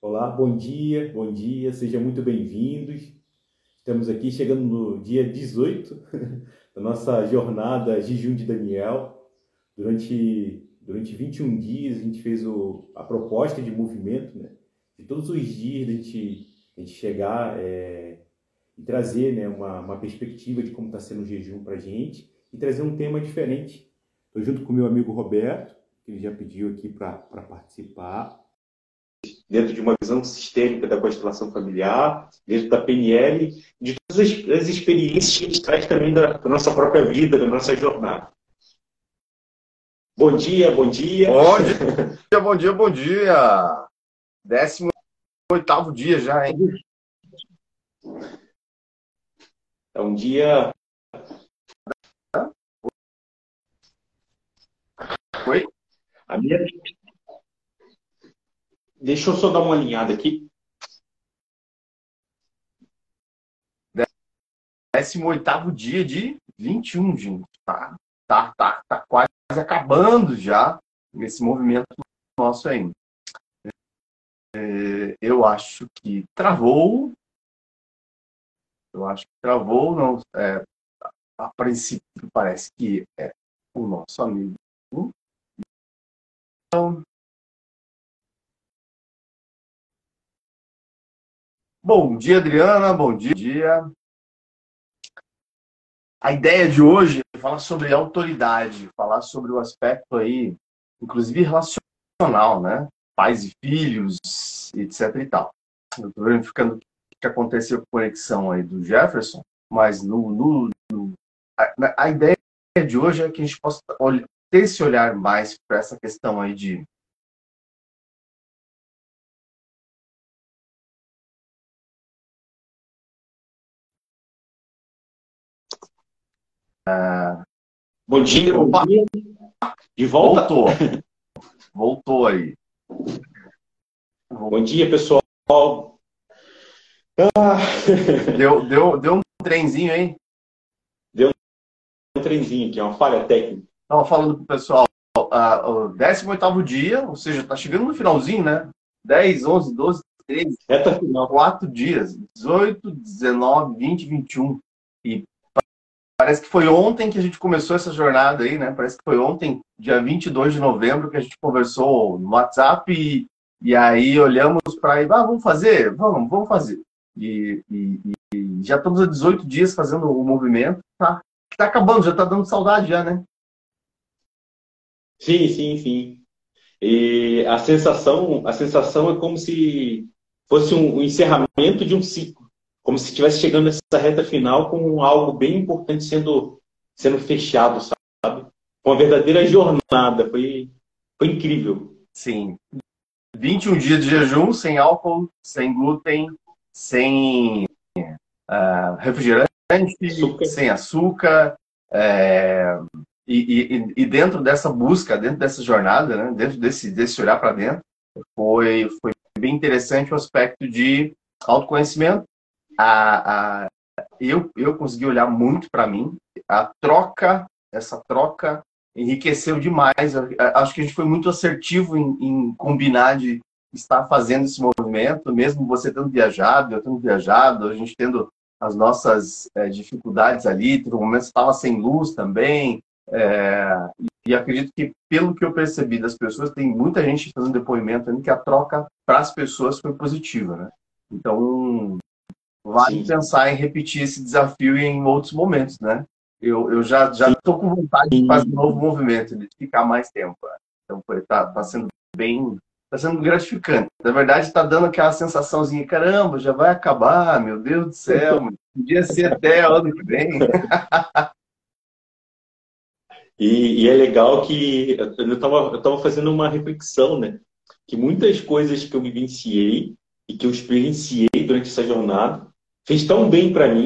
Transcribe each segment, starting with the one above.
Olá, bom dia, bom dia, sejam muito bem-vindos. Estamos aqui chegando no dia 18 da nossa jornada Jejum de Daniel. Durante, durante 21 dias a gente fez o, a proposta de movimento, né? De todos os dias a gente, a gente chegar é, e trazer né, uma, uma perspectiva de como está sendo o jejum para a gente e trazer um tema diferente. Estou junto com meu amigo Roberto, que ele já pediu aqui para participar dentro de uma visão sistêmica da constelação familiar, dentro da PNL, de todas as, as experiências que a gente traz também da, da, nossa própria vida, da nossa jornada. Bom dia, bom dia. Bom dia, bom dia, bom dia. 18 oitavo dia já, hein? É um dia. Oi? A minha, Deixa eu só dar uma alinhada aqui. 18 dia de 21, gente. Tá, tá, tá, tá quase acabando já esse movimento nosso aí. É, eu acho que travou. Eu acho que travou. Não, é, a princípio parece que é o nosso amigo. Então, Bom dia, Adriana. Bom dia. A ideia de hoje é falar sobre autoridade, falar sobre o aspecto aí, inclusive relacional, né? Pais e filhos, etc e tal. Eu estou verificando o que aconteceu com a conexão aí do Jefferson, mas no, no, no a, a, ideia de hoje é que a gente possa ter esse olhar mais para essa questão aí de Bom dia, bom dia. De volta? Voltou. Voltou aí. Bom dia, pessoal. Ah. Deu, deu, deu um trenzinho, hein? Deu um trenzinho aqui, uma falha técnica. Estava falando pro pessoal, uh, o 18 dia, ou seja, tá chegando no finalzinho, né? 10, 11, 12, 13. Reta final. Quatro dias. 18, 19, 20, 21. E Parece que foi ontem que a gente começou essa jornada aí, né? Parece que foi ontem, dia 22 de novembro, que a gente conversou no WhatsApp e, e aí olhamos para aí, ah, vamos fazer? Vamos, vamos fazer. E, e, e, já estamos há 18 dias fazendo o movimento, tá? Tá acabando, já tá dando saudade já, né? Sim, sim, sim. E a sensação, a sensação é como se fosse um, um encerramento de um ciclo como se estivesse chegando nessa reta final com algo bem importante sendo, sendo fechado, sabe? Uma verdadeira jornada. Foi, foi incrível. Sim. 21 dias de jejum, sem álcool, sem glúten, sem uh, refrigerante, açúcar. sem açúcar. É, e, e, e, dentro dessa busca, dentro dessa jornada, né, dentro desse, desse olhar para dentro, foi, foi bem interessante o aspecto de autoconhecimento, a, a, eu, eu consegui olhar muito para mim. A troca, essa troca enriqueceu demais. Acho que a gente foi muito assertivo em, em combinar de estar fazendo esse movimento, mesmo você tendo viajado, eu tendo viajado, a gente tendo as nossas é, dificuldades ali, por momentos estava sem luz também, é, e acredito que, pelo que eu percebi das pessoas, tem muita gente fazendo depoimento ali que a troca para as pessoas foi positiva, né? Então, vale Sim. pensar em repetir esse desafio em outros momentos, né? Eu, eu já já estou com vontade de fazer um novo movimento, de ficar mais tempo. Né? Então, está tá sendo bem, está sendo gratificante. Na verdade, está dando aquela sensaçãozinha, caramba, já vai acabar, meu Deus do céu, podia ser até ano que vem. E, e, é legal que eu estava eu tava fazendo uma reflexão, né? Que muitas coisas que eu vivenciei e que eu experienciei durante essa jornada fez tão bem para mim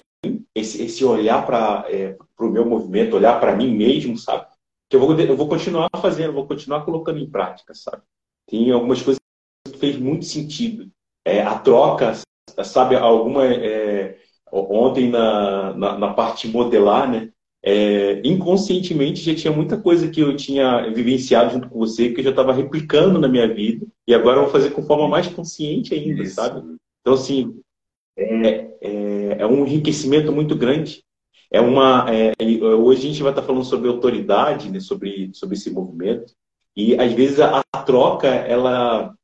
esse, esse olhar para é, o meu movimento, olhar para mim mesmo, sabe? Que eu vou, eu vou continuar fazendo, vou continuar colocando em prática, sabe? Tem algumas coisas que fez muito sentido. É, a troca, sabe? Alguma é, ontem na, na, na, parte modelar, né? é, inconscientemente já tinha muita coisa que eu tinha vivenciado junto com você que eu já estava replicando na minha vida e agora eu vou fazer com forma mais consciente ainda, Isso. sabe? Então, assim, é, é, é, um enriquecimento muito grande. É uma, é, hoje a gente vai estar falando sobre autoridade, né, sobre, sobre esse movimento, e às vezes a, a troca ela,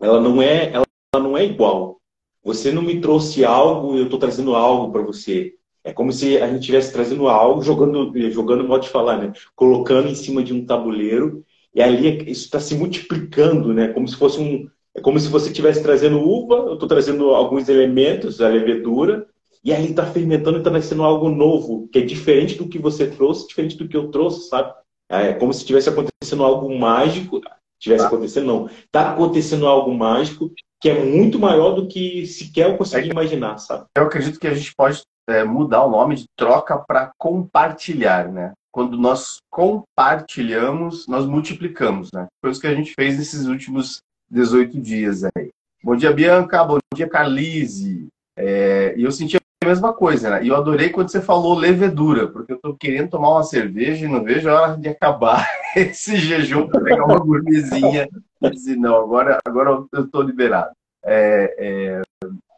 ela, não é, ela não é igual. Você não me trouxe algo, eu estou trazendo algo para você. É como se a gente estivesse trazendo algo, jogando, jogando modo de falar, né? Colocando em cima de um tabuleiro e ali isso está se multiplicando, né? Como se fosse um, é como se você estivesse trazendo uva, eu estou trazendo alguns elementos, a levedura, e ali está fermentando e está nascendo algo novo, que é diferente do que você trouxe, diferente do que eu trouxe, sabe? É como se estivesse acontecendo algo mágico. Tivesse tá. acontecendo, não. Está acontecendo algo mágico que é muito maior do que sequer eu consegui é imaginar, sabe? Eu acredito que a gente pode é, mudar o nome de troca para compartilhar, né? Quando nós compartilhamos, nós multiplicamos, né? Foi isso que a gente fez nesses últimos 18 dias aí. Bom dia, Bianca. Bom dia, Carlise. É, e eu senti a mesma coisa, né? E eu adorei quando você falou levedura, porque eu tô querendo tomar uma cerveja e não vejo a hora de acabar esse jejum para pegar uma gourmetzinha e dizer, não, agora, agora eu tô liberado. É, é,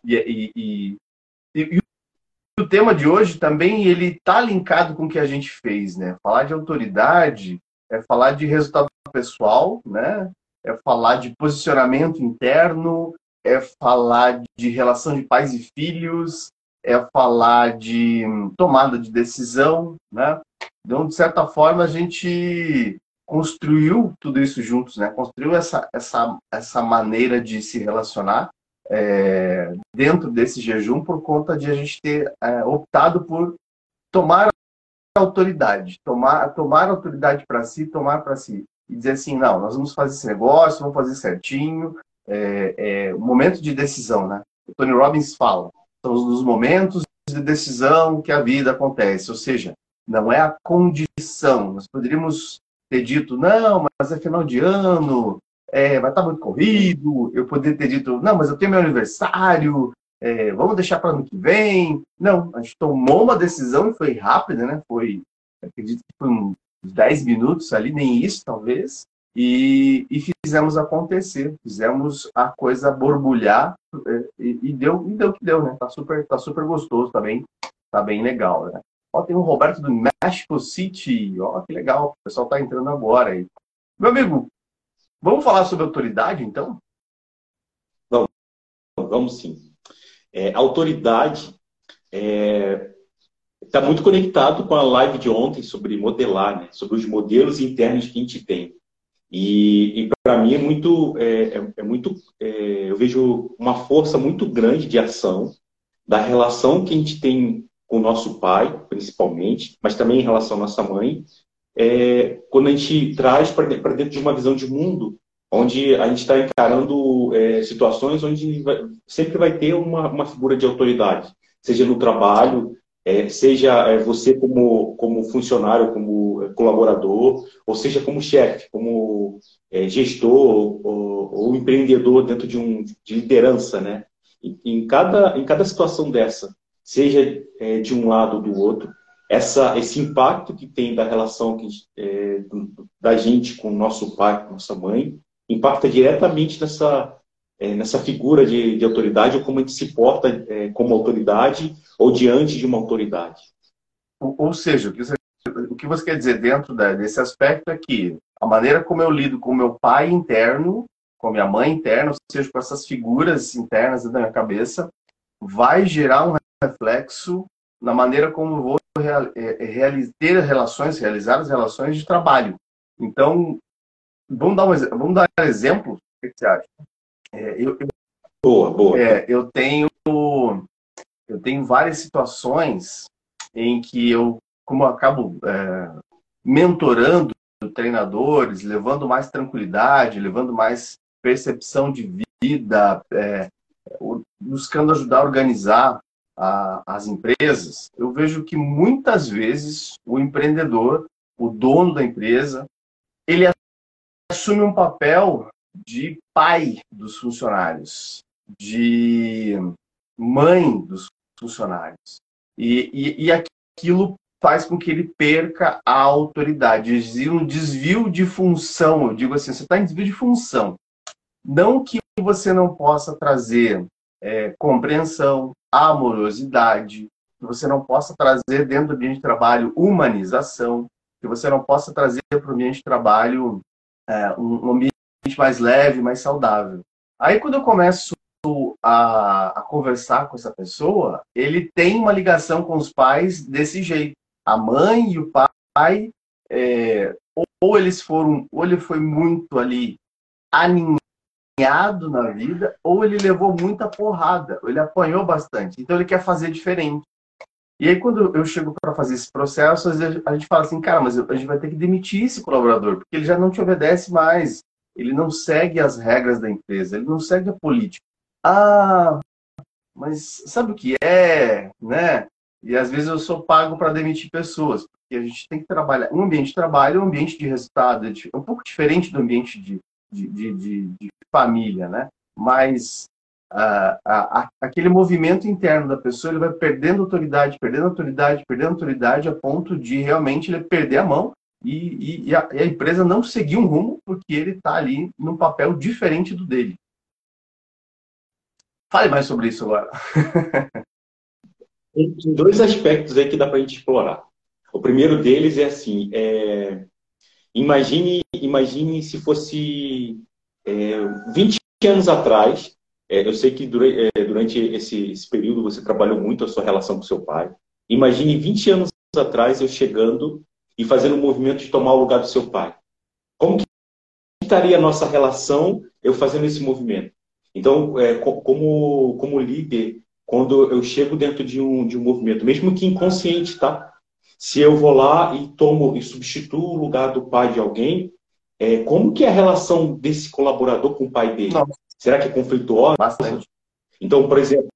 e, e, e, e, o tema de hoje também ele tá linkado com o que a gente fez, né? Falar de autoridade é falar de resultado pessoal, né? É falar de posicionamento interno, é falar de relação de pais e filhos, é falar de tomada de decisão, né? Então, de certa forma, a gente construiu tudo isso juntos, né? Construiu essa, essa, essa maneira de se relacionar é, dentro desse jejum por conta de a gente ter é, optado por tomar autoridade, tomar, tomar autoridade para si, tomar para si. E dizer assim, não, nós vamos fazer esse negócio, vamos fazer certinho. É, é o momento de decisão, né? O Tony Robbins fala, são os momentos de decisão que a vida acontece. Ou seja, não é a condição. Nós poderíamos ter dito, não, mas é final de ano, é, vai estar muito corrido, eu poderia ter dito, não, mas eu tenho meu aniversário, é, vamos deixar para ano que vem. Não, a gente tomou uma decisão e foi rápida, né? Foi, acredito que foi uns 10 minutos ali, nem isso talvez, e, e fizemos acontecer, fizemos a coisa borbulhar é, e, e, deu, e deu o que deu, né? Tá super, tá super gostoso, tá bem, tá bem legal, né? Ó, tem um Roberto do México City, ó, que legal, o pessoal tá entrando agora aí. Meu amigo, Vamos falar sobre autoridade, então? Vamos, vamos sim. É, autoridade é, tá muito conectado com a live de ontem sobre modelar, né? sobre os modelos internos que a gente tem. E, e para mim é muito, é, é, é muito é, eu vejo uma força muito grande de ação da relação que a gente tem com o nosso pai, principalmente, mas também em relação à nossa mãe, é, quando a gente traz para dentro de uma visão de mundo, onde a gente está encarando é, situações onde vai, sempre vai ter uma, uma figura de autoridade, seja no trabalho, é, seja é, você como, como funcionário, como é, colaborador, ou seja como chefe, como é, gestor ou, ou, empreendedor dentro de, um, de liderança, né? Em, cada, em cada situação dessa, seja é, de um lado ou do outro, essa, esse impacto que tem da relação que, é, da gente com o nosso pai, com nossa mãe, impacta diretamente nessa, é, nessa figura de, de, autoridade ou como a gente se porta é, como autoridade ou diante de uma autoridade. Ou, seja, o que, você, o que você quer dizer dentro da, desse aspecto é que a maneira como eu lido com meu pai interno, com minha mãe interna, ou seja, com essas figuras internas da minha cabeça, vai gerar um reflexo na maneira como eu vou é, é, ter relações, realizar as relações de trabalho. Então, vamos dar um, vamos dar um exemplo. O que você acha? É, eu, boa, boa. É, eu tenho eu tenho várias situações em que eu, como eu acabo é, mentorando treinadores, levando mais tranquilidade, levando mais percepção de vida, é, buscando ajudar a organizar a, as empresas, eu vejo que muitas vezes o empreendedor, o dono da empresa, ele assume um papel de pai dos funcionários, de mãe dos funcionários. E, e, e aquilo faz com que ele perca a autoridade. Existe um desvio de função. Eu digo assim, você está em desvio de função. Não que você não possa trazer é, compreensão, amorosidade, que você não possa trazer dentro do ambiente de trabalho humanização, que você não possa trazer para o ambiente de trabalho é, um ambiente mais leve, mais saudável. Aí quando eu começo a, a, conversar com essa pessoa, ele tem uma ligação com os pais desse jeito. A mãe e o pai, é, ou eles foram, ou ele foi muito ali aninhado na vida, ou ele levou muita porrada, ou ele apanhou bastante. Então ele quer fazer diferente. E aí, quando eu chego para fazer esse processo, a gente fala assim, cara, mas a gente vai ter que demitir esse colaborador, porque ele já não te obedece mais, ele não segue as regras da empresa, ele não segue a política. Ah, mas sabe o que é, né? E às vezes eu sou pago para demitir pessoas, porque a gente tem que trabalhar. Um ambiente de trabalho é um ambiente de resultado, é um pouco diferente do ambiente de, de, de, de, de família, né? Mas a, a, aquele movimento interno da pessoa, ele vai perdendo autoridade, perdendo autoridade, perdendo autoridade, a ponto de realmente ele perder a mão e, e, e, a, e a, empresa não seguir um rumo, porque ele está ali num papel diferente do dele. Fale mais sobre isso agora. Tem dois aspectos aí que dá para a gente explorar. O primeiro deles é assim: é... imagine, imagine se fosse é, 20 anos atrás é, eu sei que durante, é, durante esse, esse, período você trabalhou muito a sua relação com seu pai. Imagine 20 anos atrás eu chegando e fazendo um movimento de tomar o lugar do seu pai. Como que estaria a nossa relação eu fazendo esse movimento? Então, é, como, como líder, quando eu chego dentro de um, de um movimento, mesmo que inconsciente, tá? Se eu vou lá e tomo e substituo o lugar do pai de alguém, é, como que é a relação desse colaborador com o pai dele? Nossa. Será que é conflituosa? Bastante. Então, por exemplo,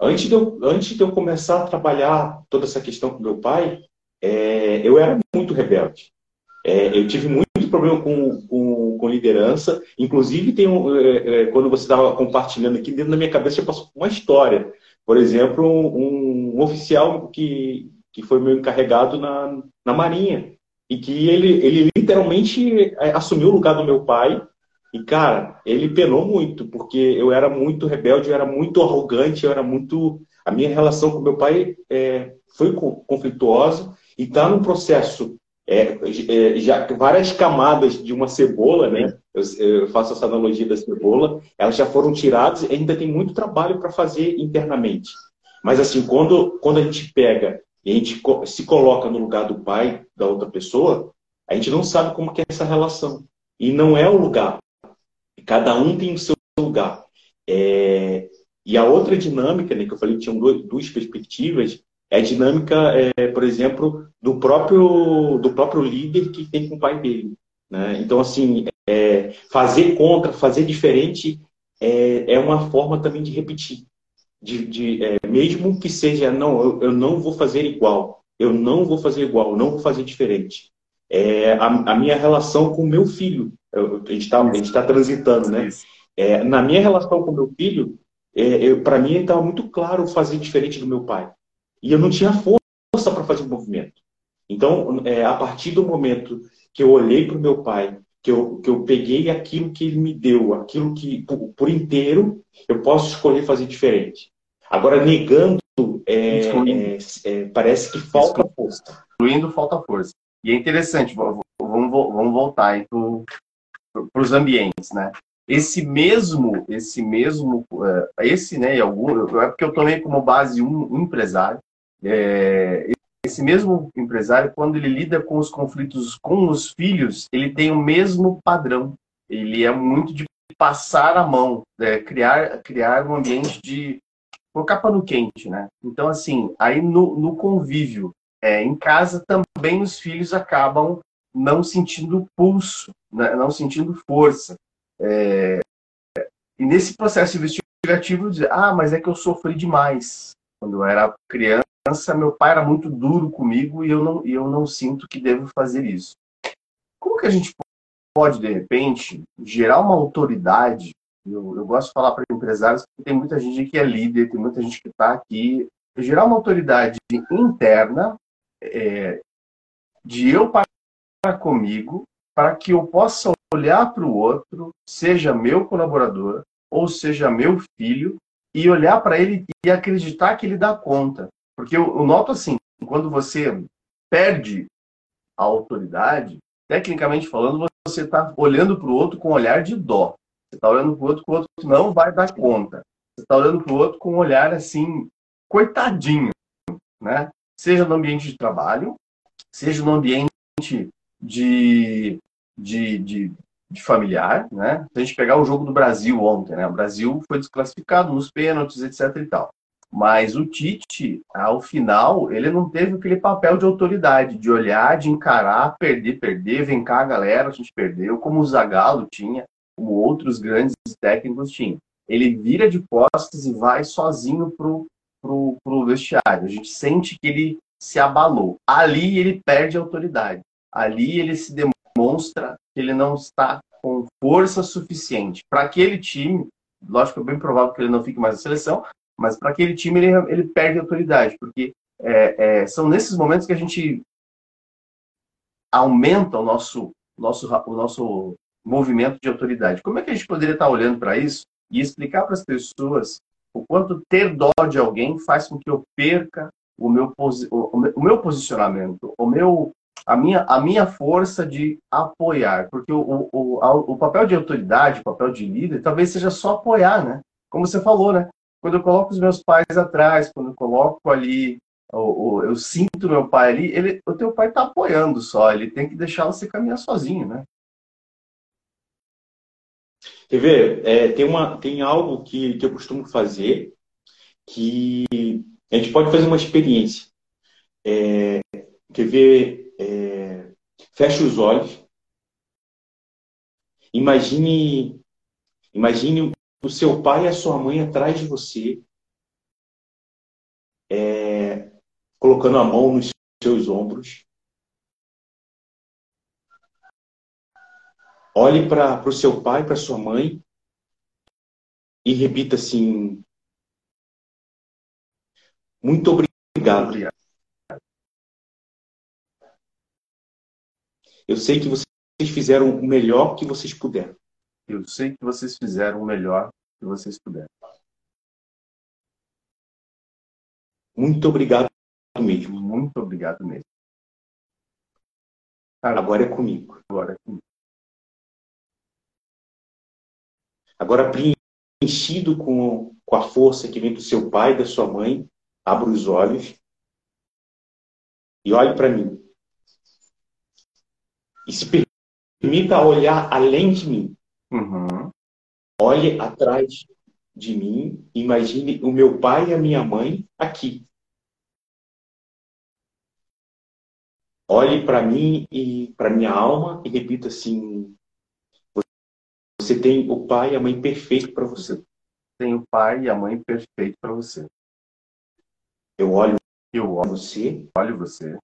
antes de eu, antes de eu começar a trabalhar toda essa questão com meu pai, é, eu era muito rebelde. É, eu tive muito problema com, com, com liderança. Inclusive, tem um, é, é quando você estava compartilhando aqui, dentro da minha cabeça já passou uma história. Por exemplo, um, um, oficial que, que foi meu encarregado na, na Marinha. E que ele, ele literalmente é, assumiu o lugar do meu pai e, cara, ele penou muito, porque eu era muito rebelde, eu era muito arrogante, eu era muito. A minha relação com meu pai é, foi conflituosa e está num processo. É, é, já várias camadas de uma cebola, né? Eu, eu, faço essa analogia da cebola, elas já foram tiradas e ainda tem muito trabalho para fazer internamente. Mas assim, quando, quando a gente pega e a gente se coloca no lugar do pai da outra pessoa, a gente não sabe como é essa relação. E não é o lugar. Cada um tem o seu lugar. É, e a outra dinâmica, né, que eu falei que tinham duas perspectivas, é a dinâmica, é, por exemplo, do próprio, do próprio líder que tem com o pai dele. Né? Então, assim, é, fazer contra, fazer diferente é, é uma forma também de repetir. De, de é, mesmo que seja, não, eu, eu, não vou fazer igual, eu não vou fazer igual, eu não vou fazer diferente. É, a, a minha relação com o meu filho, a gente está tá transitando, né? É, na minha relação com meu filho, é, para mim estava muito claro fazer diferente do meu pai. E eu não tinha força para fazer o movimento. Então, é, a partir do momento que eu olhei para o meu pai, que eu, que eu peguei aquilo que ele me deu, aquilo que, por, por inteiro, eu posso escolher fazer diferente. Agora, negando, é, é, é parece que falta força. Excluindo, falta força. E é interessante, vamos, vamos voltar para os ambientes, né? Esse mesmo, esse mesmo, é, esse, né, algum, é porque eu tomei como base um empresário, é, esse mesmo empresário, quando ele lida com os conflitos com os filhos, ele tem o mesmo padrão. Ele é muito de passar a mão, é, criar, criar um ambiente de colocar pano quente, né? Então, assim, aí no, no convívio, é, em casa também os filhos acabam não sentindo pulso, né? não sentindo força. É... E nesse processo investigativo, dizer, ah, mas é que eu sofri demais. Quando eu era criança, meu pai era muito duro comigo e eu não, eu não sinto que devo fazer isso. Como que a gente pode, de repente, gerar uma autoridade? Eu, eu gosto de falar para empresários que tem muita gente que é líder, tem muita gente que está aqui. Gerar uma autoridade interna é, de eu para comigo, para que eu possa olhar para o outro, seja meu colaborador ou seja meu filho, e olhar para ele e acreditar que ele dá conta. Porque eu, eu noto assim, quando você perde a autoridade, tecnicamente falando, você está olhando para o outro com um olhar de dó. Você está olhando para o outro com o outro não vai dar conta. Você está olhando para o outro com um olhar assim, coitadinho, né? Seja no ambiente de trabalho, seja no ambiente de, de, de, de familiar, né? Se a gente pegar o jogo do Brasil ontem, né? O Brasil foi desclassificado nos pênaltis, etc e tal. Mas o Tite, ao final, ele não teve aquele papel de autoridade, de olhar, de encarar, perder, perder, vem cá, galera, a gente perdeu, como o Zagallo tinha, como outros grandes técnicos tinham. Ele vira de costas e vai sozinho pro, pro, pro vestiário. A gente sente que ele se abalou. Ali ele perde autoridade. Ali ele se demonstra que ele não está com força suficiente para aquele time. Lógico é bem provável que ele não fique mais na seleção, mas para aquele time ele, ele perde autoridade, porque é, é, são nesses momentos que a gente aumenta o nosso, nosso, o nosso movimento de autoridade. Como é que a gente poderia estar olhando para isso e explicar para as pessoas o quanto ter dó de alguém faz com que eu perca o meu, o meu posicionamento, o meu, a, minha, a minha força de apoiar. Porque o, o, o papel de autoridade, o papel de líder, talvez seja só apoiar, né? Como você falou, né? Quando eu coloco os meus pais atrás, quando eu coloco ali, eu, eu sinto meu pai ali, ele, o teu pai está apoiando só, ele tem que deixar você caminhar sozinho, né? Quer ver? É, tem, uma, tem algo que, que eu costumo fazer que a gente pode fazer uma experiência. É, quer ver? É, feche os olhos. Imagine, imagine o seu pai e a sua mãe atrás de você, é, colocando a mão nos seus ombros. Olhe para o seu pai, para sua mãe e repita assim: Muito obrigado. Eu sei que vocês fizeram o melhor que vocês puderam. Eu sei que vocês fizeram o melhor que vocês puderam. Muito obrigado mesmo. Muito obrigado mesmo. Agora é comigo. Agora é comigo. Agora preenchido com, com a força que vem do seu pai e da sua mãe, abra os olhos e olhe para mim. E se permita olhar além de mim. Uhum. Olhe atrás de mim, imagine o meu pai e a minha mãe aqui. Olhe para mim e para minha alma e repita assim: Você tem o pai e a mãe perfeito para você. Tem o pai e a mãe perfeito para você. Eu olho, eu olho você, olho você.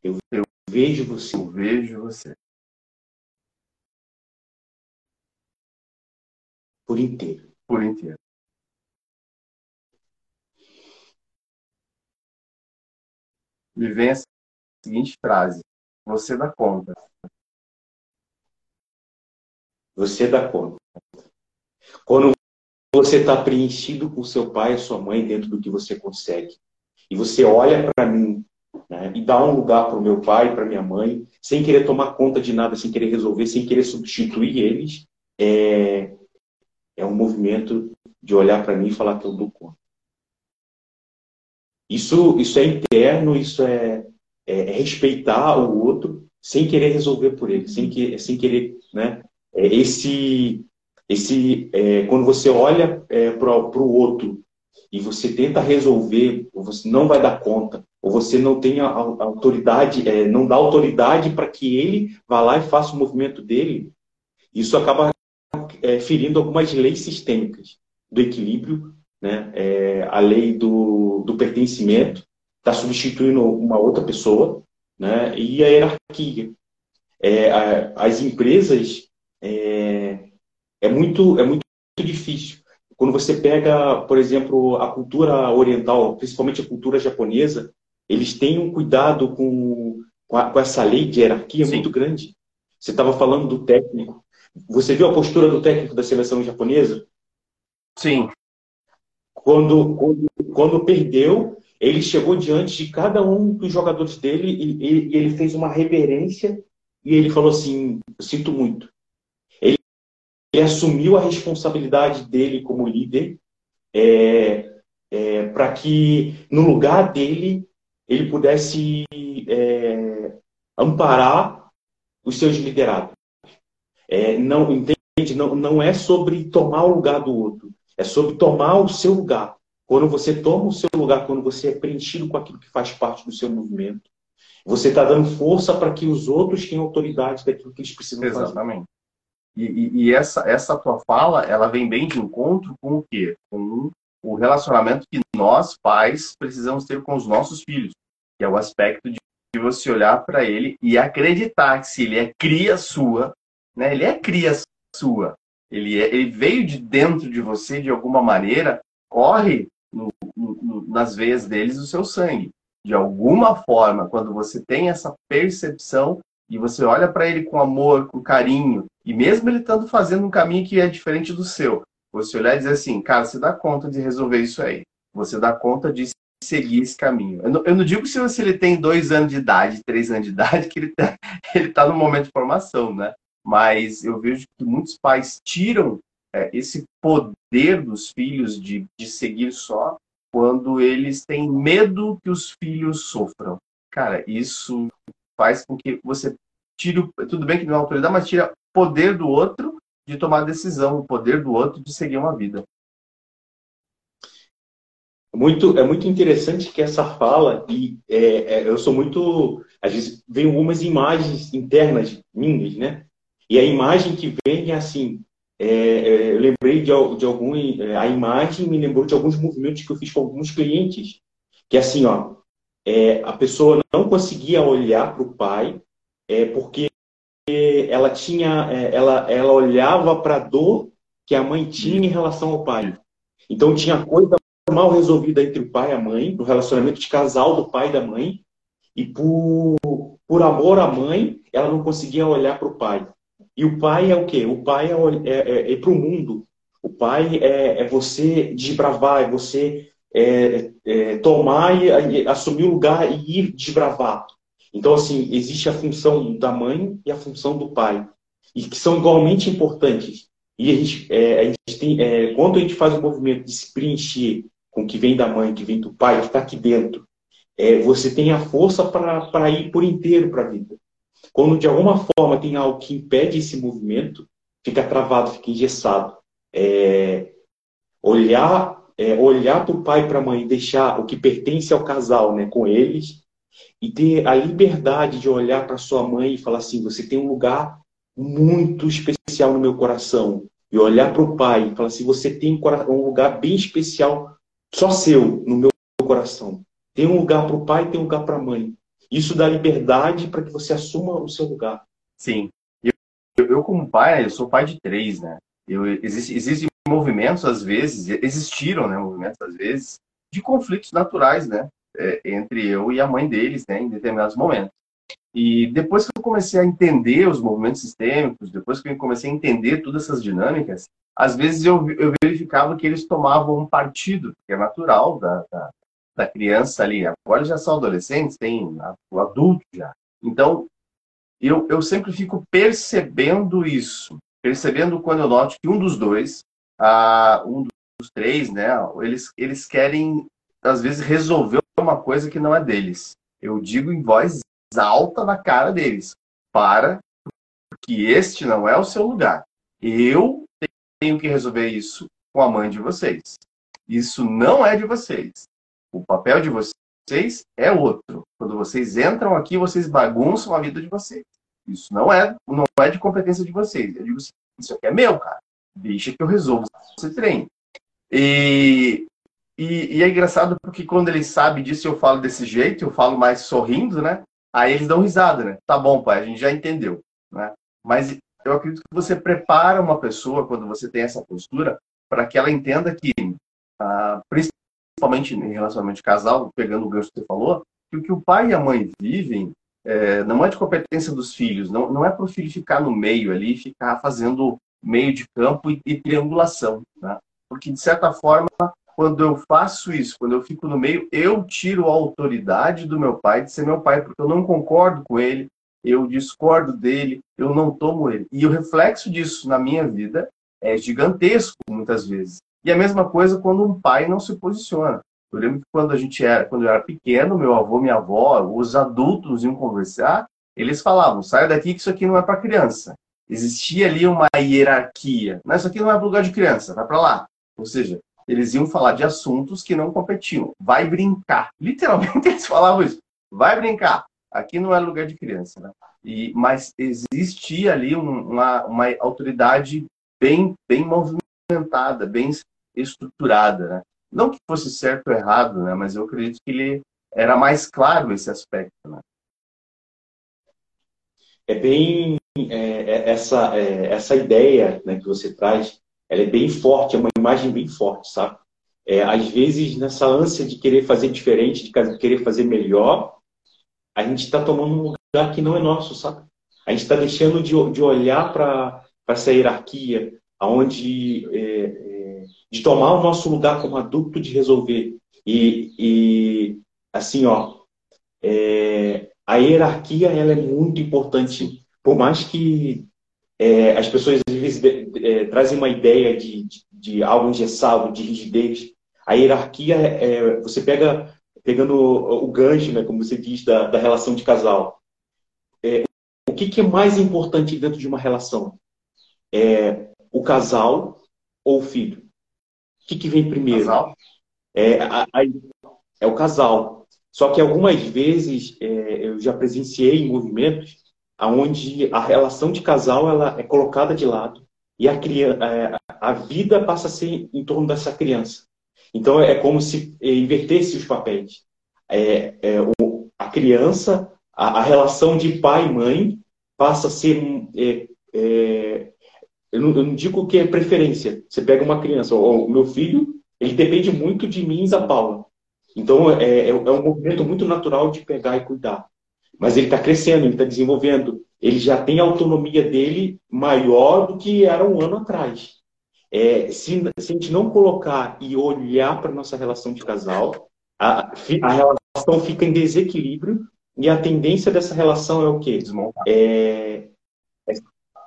Eu, eu vejo você. Eu vejo você. Por inteiro. Por inteiro. Me vem a seguinte frase: Você dá conta. Você dá conta. Quando você está preenchido com seu pai e sua mãe dentro do que você consegue, e você olha para mim né, e dá um lugar para o meu pai, para minha mãe, sem querer tomar conta de nada, sem querer resolver, sem querer substituir eles, é, é um movimento de olhar para mim e falar que eu dou conta. Isso, isso é interno, isso é, é, é, respeitar o outro sem querer resolver por ele, sem, que, sem querer, né? É esse, esse, é, quando você olha é, para o outro e você tenta resolver, você não vai dar conta, ou você não tem a, a autoridade, não dá autoridade para que ele vá lá e faça o movimento dele, isso acaba é, ferindo algumas leis sistêmicas do equilíbrio, né? É, a lei do, do pertencimento está substituindo uma outra pessoa, né? E a hierarquia. É, a, as empresas é, é muito é muito difícil quando você pega, por exemplo, a cultura oriental, principalmente a cultura japonesa, eles têm um cuidado com, com, a, com essa lei de hierarquia Sim. muito grande. Você estava falando do técnico. Você viu a postura do técnico da seleção japonesa? Sim. Quando, quando, quando perdeu, ele chegou diante de cada um dos jogadores dele e, e, ele fez uma reverência e ele falou assim: sinto muito. Ele, ele, assumiu a responsabilidade dele como líder é, é, para que, no lugar dele, ele pudesse é, amparar os seus liderados. É, não entende? Não, não é sobre tomar o lugar do outro, é sobre tomar o seu lugar. Quando você toma o seu lugar, quando você é preenchido com aquilo que faz parte do seu movimento, você está dando força para que os outros tenham autoridade daquilo que eles precisam Exatamente. fazer. Exatamente. E, e, essa, essa tua fala, ela vem bem de encontro com o quê? Com o relacionamento que nós, pais, precisamos ter com os nossos filhos, que é o aspecto de você olhar para ele e acreditar que se ele é cria sua, né? Ele é cria sua. Ele, é, ele veio de dentro de você de alguma maneira, corre no, no, nas veias deles o seu sangue. De alguma forma, quando você tem essa percepção e você olha para ele com amor, com carinho, e mesmo ele estando fazendo um caminho que é diferente do seu, você olhar e dizer assim, cara, você dá conta de resolver isso aí. Você dá conta de seguir esse caminho. Eu não, eu não digo se ele tem dois anos de idade, três anos de idade, que ele está ele tá no momento de formação, né? Mas eu vejo que muitos pais tiram é, esse poder dos filhos de, de seguir só quando eles têm medo que os filhos sofram. Cara, isso faz com que você tire, tudo bem que não é autoridade, mas tira poder do outro de tomar decisão, o poder do outro de seguir uma vida. Muito, é muito interessante que essa fala, e é, é, eu sou muito. Às vezes vem algumas imagens internas minhas, né? E a imagem que vem é assim. É, é eu lembrei de, de algum. É, a imagem me lembrou de alguns movimentos que eu fiz com alguns clientes, que é assim, ó. É, a pessoa não conseguia olhar para o pai é, porque ela tinha, ela, ela olhava para a dor que a mãe tinha em relação ao pai. Então tinha coisa mal resolvida entre o pai e a mãe, no relacionamento de casal do pai e da mãe, e por, por amor à mãe, ela não conseguia olhar para o pai. E o pai é o quê? O pai é, é, é, é para o mundo. O pai é, é, você desbravar, é você é, é, tomar e, assumir o lugar e ir desbravar. Então, assim, existe a função da mãe e a função do pai, e que são igualmente importantes. E a gente, é, a gente tem, é, quando a gente faz o movimento de se preencher com o que vem da mãe, que vem do pai, que está aqui dentro, é, você tem a força para ir por inteiro para a vida. Quando de alguma forma tem algo que impede esse movimento, fica travado, fica engessado. É, olhar é, olhar para o pai e para a mãe, deixar o que pertence ao casal né, com eles, e ter a liberdade de olhar para sua mãe e falar assim: você tem um lugar muito especial no meu coração. E olhar para o pai e falar assim: você tem um lugar bem especial só seu no meu coração. Tem um lugar para o pai, tem um lugar para a mãe. Isso dá liberdade para que você assuma o seu lugar. Sim. Eu, eu, como pai, eu sou pai de três, né? Eu, existe, existem movimentos, às vezes, existiram, né? Movimentos, às vezes, de conflitos naturais, né? É, entre eu e a mãe deles, né? Em determinados momentos. E depois que eu comecei a entender os movimentos sistêmicos, depois que eu comecei a entender todas essas dinâmicas, às vezes eu, eu verificava que eles tomavam um partido, que é natural da, da, da criança ali. Agora já são adolescentes, tem o adulto já. Então, eu, eu sempre fico percebendo isso, percebendo quando eu noto que um dos dois, ah, um dos três, né, eles, eles querem, às vezes, resolver uma coisa que não é deles. Eu digo em voz alta na cara deles. Para, que este não é o seu lugar. Eu tenho que resolver isso com a mãe de vocês. Isso não é de vocês. O papel de vocês é outro. Quando vocês entram aqui, vocês bagunçam a vida de vocês. Isso não é, não é de competência de vocês. Eu digo assim, isso aqui é meu, cara. Deixa que eu resolvo esse trem. E, e, e, é engraçado porque quando ele sabe disso, eu falo desse jeito, eu falo mais sorrindo, né? Aí eles dão risada, né? Tá bom, pai, a gente já entendeu, né? Mas eu acredito que você prepara uma pessoa quando você tem essa postura para que ela entenda que, ah, principalmente em relacionamento de casal, pegando o gancho que você falou, que o que o pai e a mãe vivem é, não é de competência dos filhos, não, não é para o filho ficar no meio ali, ficar fazendo meio de campo e, e triangulação. Né? Porque, de certa forma, quando eu faço isso, quando eu fico no meio, eu tiro a autoridade do meu pai de ser meu pai, porque eu não concordo com ele, eu discordo dele, eu não tomo ele. E o reflexo disso na minha vida é gigantesco, muitas vezes. E a mesma coisa quando um pai não se posiciona. Eu lembro que quando a gente era, quando eu era pequeno, meu avô, minha avó, os adultos iam conversar, eles falavam: saia daqui que isso aqui não é para criança. Existia ali uma hierarquia. Não, isso aqui não é para lugar de criança, vai para lá. Ou seja, eles iam falar de assuntos que não competiam. Vai brincar. Literalmente eles falavam isso. Vai brincar. Aqui não é lugar de criança, né? E, mas existia ali uma, uma autoridade bem, bem movimentada, bem estruturada, né? Não que fosse certo ou errado, né? Mas eu acredito que ele era mais claro esse aspecto, né? É bem é, é, essa é, essa ideia né, que você traz, ela é bem forte, é uma imagem bem forte, sabe? É, às vezes nessa ânsia de querer fazer diferente, de querer fazer melhor, a gente está tomando um lugar que não é nosso, sabe? A gente está deixando de, de olhar para essa hierarquia, aonde é, de tomar o nosso lugar como adulto de resolver. E, e assim ó é, a hierarquia ela é muito importante. Por mais que é, as pessoas às vezes é, trazem uma ideia de, de, de, algo engessado de rigidez a hierarquia é, você pega pegando o, o gancho né como você diz da, da relação de casal. É, o que, que é mais importante dentro de uma relação? É o casal ou o filho? O que, que vem primeiro? Casal. É, a, a, é o casal. Só que algumas vezes é, eu já presenciei movimentos onde a relação de casal ela é colocada de lado e a, criança, é, a vida passa a ser em torno dessa criança. Então é como se invertesse os papéis. É, é, o, a criança, a, a, relação de pai e mãe passa a ser é, é eu não, eu não digo que é preferência. Você pega uma criança, o meu filho, ele depende muito de mim e da Paula. Então, é, é, é um movimento muito natural de pegar e cuidar. Mas ele está crescendo, ele está desenvolvendo. Ele já tem a autonomia dele maior do que era um ano atrás. É, se, se, a gente não colocar e olhar para nossa relação de casal, a, a, relação fica em desequilíbrio e a tendência dessa relação é o quê? É, é é,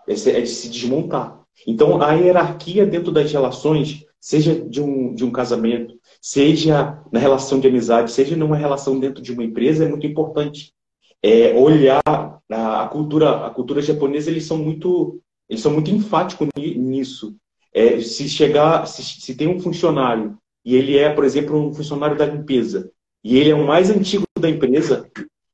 é de se desmontar. Então, a hierarquia dentro das relações, seja de um, de um casamento, seja na relação de amizade, seja numa relação dentro de uma empresa, é muito importante. É, olhar a, a, cultura, a cultura japonesa, eles são muito, eles são muito enfáticos nisso. É, se chegar, se, se tem um funcionário e ele é, por exemplo, um funcionário da limpeza e ele é o mais antigo da empresa,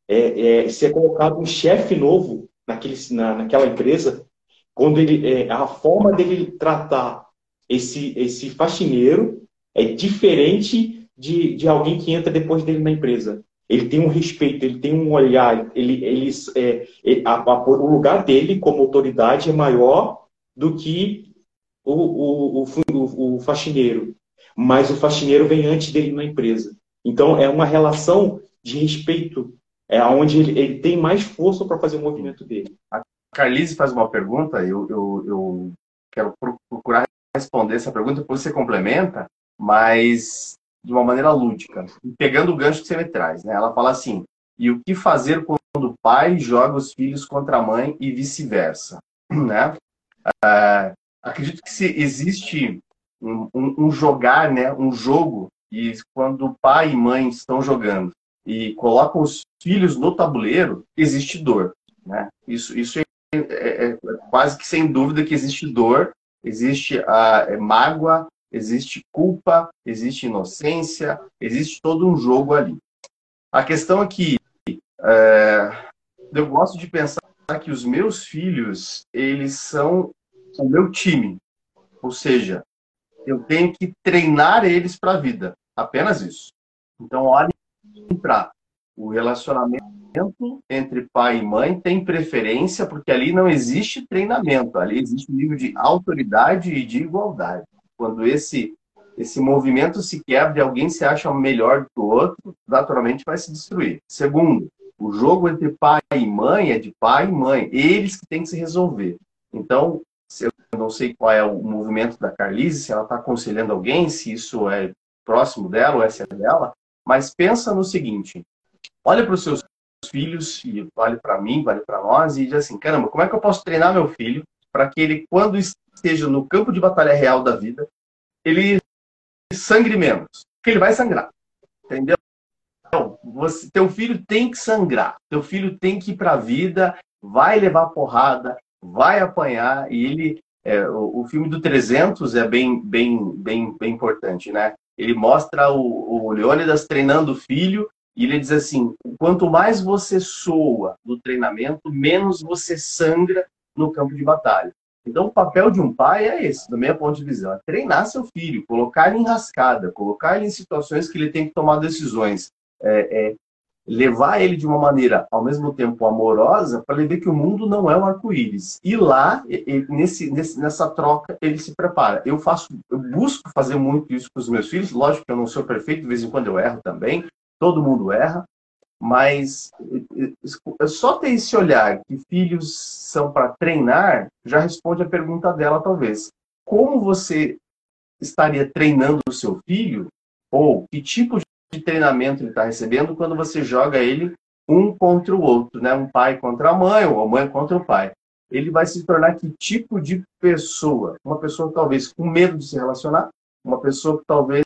é, é, se é colocado um chefe novo naquele, na, naquela empresa, quando ele é, a forma dele tratar esse esse faxineiro é diferente de, de alguém que entra depois dele na empresa. Ele tem um respeito, ele tem um olhar, ele, ele, é, a, a, o lugar dele como autoridade é maior do que o, o, o, o faxineiro. Mas o faxineiro vem antes dele na empresa. Então é uma relação de respeito, é onde ele, ele tem mais força para fazer o movimento dele. Carlise faz uma pergunta, eu, eu, eu quero procurar responder essa pergunta, depois você complementa, mas de uma maneira lúdica, pegando o gancho que você me traz. Né? Ela fala assim: e o que fazer quando o pai joga os filhos contra a mãe e vice-versa? Né? Uh, acredito que se existe um, um, um, jogar, né? um jogo, e quando pai e mãe estão jogando e colocam os filhos no tabuleiro, existe dor. Né? Isso, isso é é, é, é, quase que sem dúvida que existe dor, existe a é, mágoa, existe culpa, existe inocência, existe todo um jogo ali. A questão aqui, é, eu gosto de pensar que os meus filhos, eles são o meu time. Ou seja, eu tenho que treinar eles para a vida. Apenas isso. Então, olhem para o relacionamento entre pai e mãe tem preferência, porque ali não existe treinamento, ali existe um nível de autoridade e de igualdade. Quando esse, esse movimento se quebra e alguém se acha melhor do que o outro, naturalmente vai se destruir. Segundo, o jogo entre pai e mãe é de pai e mãe. Eles que têm que se resolver. Então, eu não sei qual é o movimento da Carlise, se ela está aconselhando alguém, se isso é próximo dela ou é dela, mas pensa no seguinte: olha para os seus filhos, e vale para mim, vale para nós, e diz assim: caramba, como é que eu posso treinar meu filho para que ele, quando esteja no campo de batalha real da vida, ele sangre menos? Porque ele vai sangrar, entendeu? Então, você, teu filho tem que sangrar, teu filho tem que ir para a vida, vai levar porrada, vai apanhar, e ele. É, o, o, filme do 300 é bem, bem, bem, bem importante, né? Ele mostra o, o Leônidas treinando o filho e ele diz assim: quanto mais você soa no treinamento, menos você sangra no campo de batalha. Então, o papel de um pai é esse, do meu ponto de visão: é treinar seu filho, colocar ele em rascada, colocar ele em situações que ele tem que tomar decisões, é, é, levar ele de uma maneira, ao mesmo tempo, amorosa, para ele ver que o mundo não é um arco-íris. E lá, nesse, nesse, nessa troca, ele se prepara. Eu faço, eu busco fazer muito isso com os meus filhos. Lógico que eu não sou perfeito, de vez em quando eu erro também. Todo mundo erra. Mas só ter esse olhar que filhos são para treinar, já responde a pergunta dela, talvez. Como você estaria treinando o seu filho? Ou que tipo de treinamento ele está recebendo quando você joga ele um contra o outro, né? Um pai contra a mãe ou a mãe contra o pai. Ele vai se tornar que tipo de pessoa? Uma pessoa talvez com medo de se relacionar, uma pessoa talvez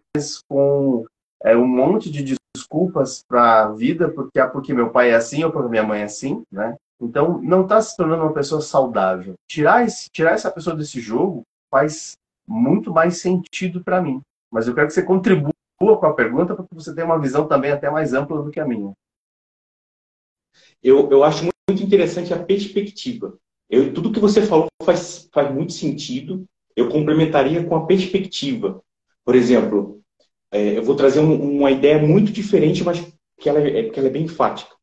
com é, um monte de desculpas para a vida, porque ah, porque meu pai é assim ou porque minha mãe é assim, né? Então não está se tornando uma pessoa saudável. Tirar esse, tirar essa pessoa desse jogo faz muito mais sentido para mim. Mas eu quero que você contribua com a pergunta, porque você tem uma visão também até mais ampla do que a minha. Eu, eu acho muito interessante a perspectiva. Eu, tudo que você falou faz, faz muito sentido. Eu complementaria com a perspectiva. Por exemplo, é, eu vou trazer um, uma ideia muito diferente, mas que ela, é, que ela é bem enfática.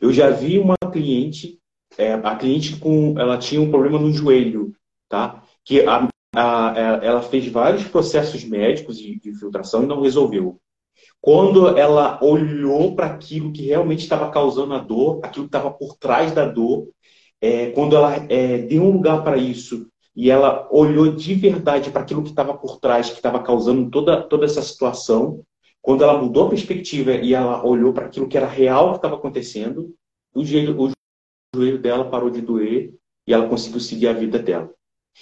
Eu já vi uma cliente, é, a cliente com, ela tinha um problema no joelho, tá? Que a, a, é, ela fez vários processos médicos de, de filtração e não resolveu. Quando ela olhou para aquilo que realmente estava causando a dor, aquilo que estava por trás da dor, é, quando ela é, deu um lugar para isso e ela olhou de verdade para aquilo que estava por trás, que estava causando toda, toda essa situação, quando ela mudou a perspectiva e ela olhou para aquilo que era real que estava acontecendo, o joelho, o joelho dela parou de doer e ela conseguiu seguir a vida dela.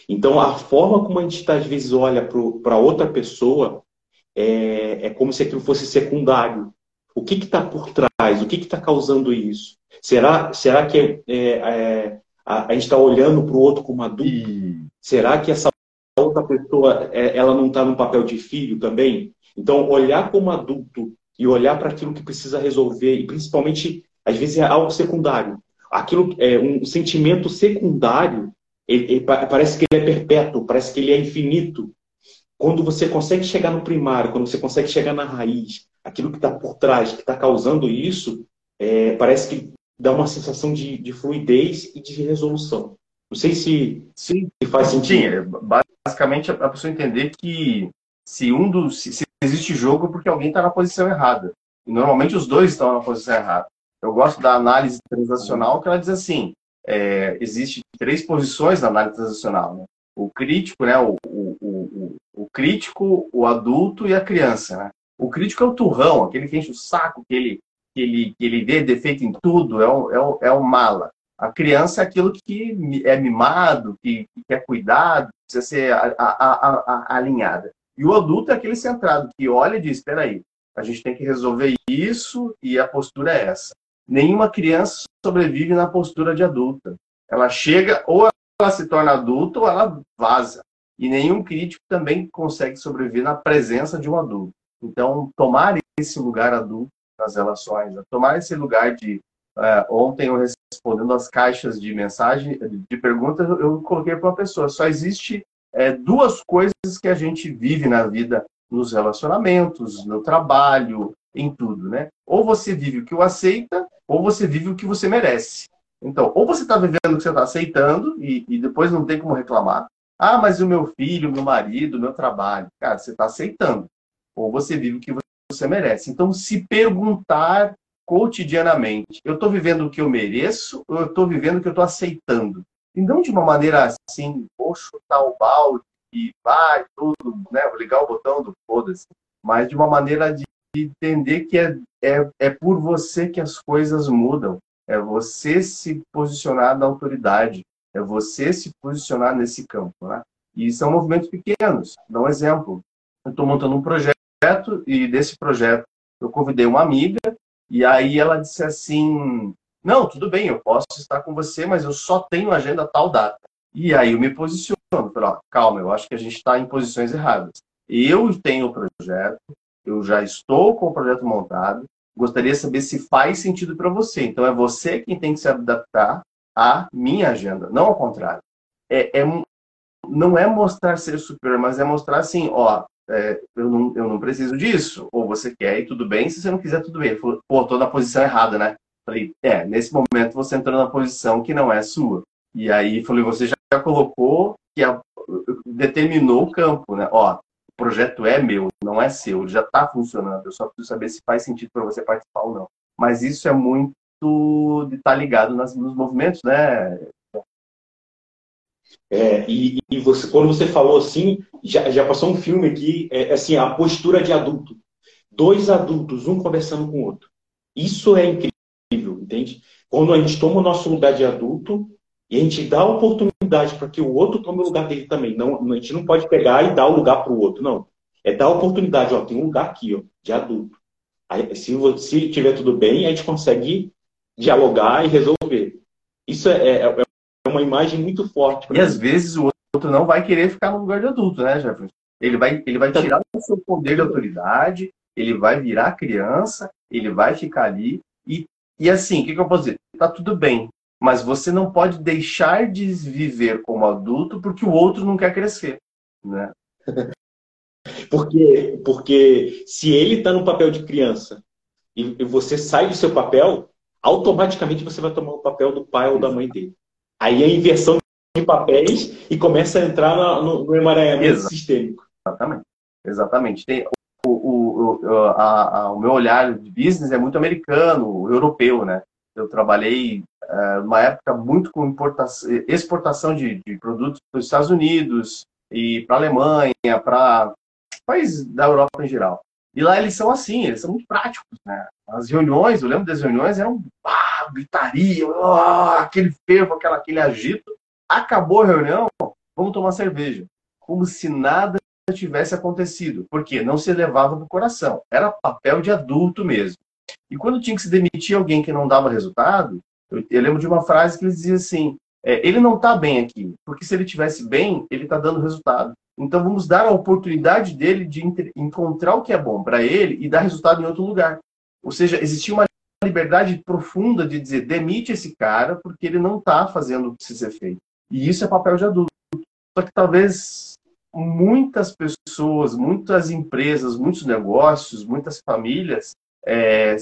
Então, a forma como a gente às vezes olha para outra pessoa é, é, como se aquilo fosse secundário. O que está por trás? O que está causando isso? Será, será que é, é, a, a, gente está olhando para o outro como adulto? E... Será que essa outra pessoa é, ela não está no papel de filho também? Então, olhar como adulto e olhar para aquilo que precisa resolver, e principalmente, às vezes, é algo secundário. Aquilo, é, um sentimento secundário ele, ele, parece que ele é perpétuo, parece que ele é infinito. Quando você consegue chegar no primário, quando você consegue chegar na raiz, aquilo que está por trás, que está causando isso, é, parece que dá uma sensação de, de, fluidez e de resolução. Não sei se, Sim. se faz sentido. Sim, é, basicamente a pessoa entender que se um dos. Se, se existe jogo é porque alguém está na posição errada. E normalmente os dois estão na posição errada. Eu gosto da análise transacional que ela diz assim: é, existe três posições na análise transacional. Né? O crítico, né? O, o, o, o, crítico, o adulto e a criança. Né? O crítico é o turrão, aquele que enche o saco, que ele, que ele, que ele vê defeito em tudo, é o, é o, é o mala. A criança é aquilo que é mimado, que, que quer cuidado, precisa ser a, a, a, alinhada. E o adulto é aquele centrado, que olha e diz, espera aí, a gente tem que resolver isso e a postura é essa. Nenhuma criança sobrevive na postura de adulta. Ela chega, ou ela se torna adulta, ou ela vaza. E nenhum crítico também consegue sobreviver na presença de um adulto. Então, tomar esse lugar adulto nas relações, né? tomar esse lugar de. Uh, ontem, eu respondendo as caixas de mensagem, de perguntas, eu coloquei para uma pessoa: só existe é, duas coisas que a gente vive na vida, nos relacionamentos, no trabalho, em tudo, né? Ou você vive o que o aceita, ou você vive o que você merece. Então, ou você está vivendo o que você está aceitando e, e, depois não tem como reclamar, Ah, mas o meu filho, o meu marido, o meu trabalho. Cara, você está aceitando. Ou você vive o que você merece. Então, se perguntar cotidianamente, eu estou vivendo o que eu mereço ou eu estou vivendo o que eu estou aceitando? E não de uma maneira assim, vou chutar o balde e vai tudo, né? Vou ligar o botão do foda-se. Mas de uma maneira de entender que é, é, é por você que as coisas mudam. É você se posicionar na autoridade. É você se posicionar nesse campo. Né? E são movimentos pequenos. Dá um exemplo. Eu estou montando um projeto e desse projeto eu convidei uma amiga e aí ela disse assim: Não, tudo bem, eu posso estar com você, mas eu só tenho agenda tal data. E aí eu me posiciono. Falei, calma, eu acho que a gente está em posições erradas. Eu tenho o projeto, eu já estou com o projeto montado, gostaria de saber se faz sentido para você. Então é você quem tem que se adaptar a minha agenda, não ao contrário. É, é, não é mostrar ser superior, mas é mostrar assim, ó, é, eu, não, eu não preciso disso. Ou você quer e tudo bem, se você não quiser, tudo bem. Falou, Pô, tô na posição errada, né? Falei, é, nesse momento você entrou na posição que não é sua. E aí, falei, você já colocou, que a, determinou o campo, né? Ó, o projeto é meu, não é seu, ele já está funcionando. Eu só preciso saber se faz sentido para você participar ou não. Mas isso é muito de estar tá ligado nas, nos movimentos, né? É, e, e você, quando você falou assim, já, já passou um filme aqui, é, assim, a postura de adulto. Dois adultos, um conversando com o outro. Isso é incrível, entende? Quando a gente toma o nosso lugar de adulto e a gente dá a oportunidade para que o outro tome o lugar dele também. Não, a gente não pode pegar e dar o lugar para o outro, não. É dar a oportunidade, ó, tem um lugar aqui, ó, de adulto. Aí, se, se tiver tudo bem, a gente consegue dialogar e resolver. Isso é, é, é uma imagem muito forte. E às vezes o outro não vai querer ficar no lugar de adulto, né, Jefferson? Ele vai, ele vai tirar o seu poder de autoridade, ele vai virar criança, ele vai ficar ali. E, e assim, o que, que eu posso dizer? Tá tudo bem, mas você não pode deixar de viver como adulto porque o outro não quer crescer, né? porque, porque se ele está no papel de criança e você sai do seu papel, automaticamente você vai tomar o papel do pai ou da mãe dele. Aí é a inversão de papéis e começa a entrar no, no emaranhamento Exato. sistêmico. Exatamente. Exatamente. Tem, o, o, o, a, a, o meu olhar de business é muito americano, europeu, né? Eu trabalhei uh, numa época muito com importação, exportação de, de produtos para os Estados Unidos e para a Alemanha, para países da Europa em geral. E lá eles são assim, eles são muito práticos, né? As reuniões, eu lembro das reuniões, eram ah, gritaria, ah, aquele fervo, aquela, aquele agito. Acabou a reunião, vamos tomar cerveja. Como se nada tivesse acontecido. Porque não se levava no coração. Era papel de adulto mesmo. E quando tinha que se demitir alguém que não dava resultado, eu, eu lembro de uma frase que eles diziam assim: é, ele não está bem aqui, porque se ele tivesse bem, ele está dando resultado. Então vamos dar a oportunidade dele de encontrar o que é bom para ele e dar resultado em outro lugar. Ou seja, existia uma liberdade profunda de dizer demite esse cara porque ele não está fazendo o que precisa ser feito. E isso é papel de adulto. Só que talvez muitas pessoas, muitas empresas, muitos negócios, muitas famílias, é,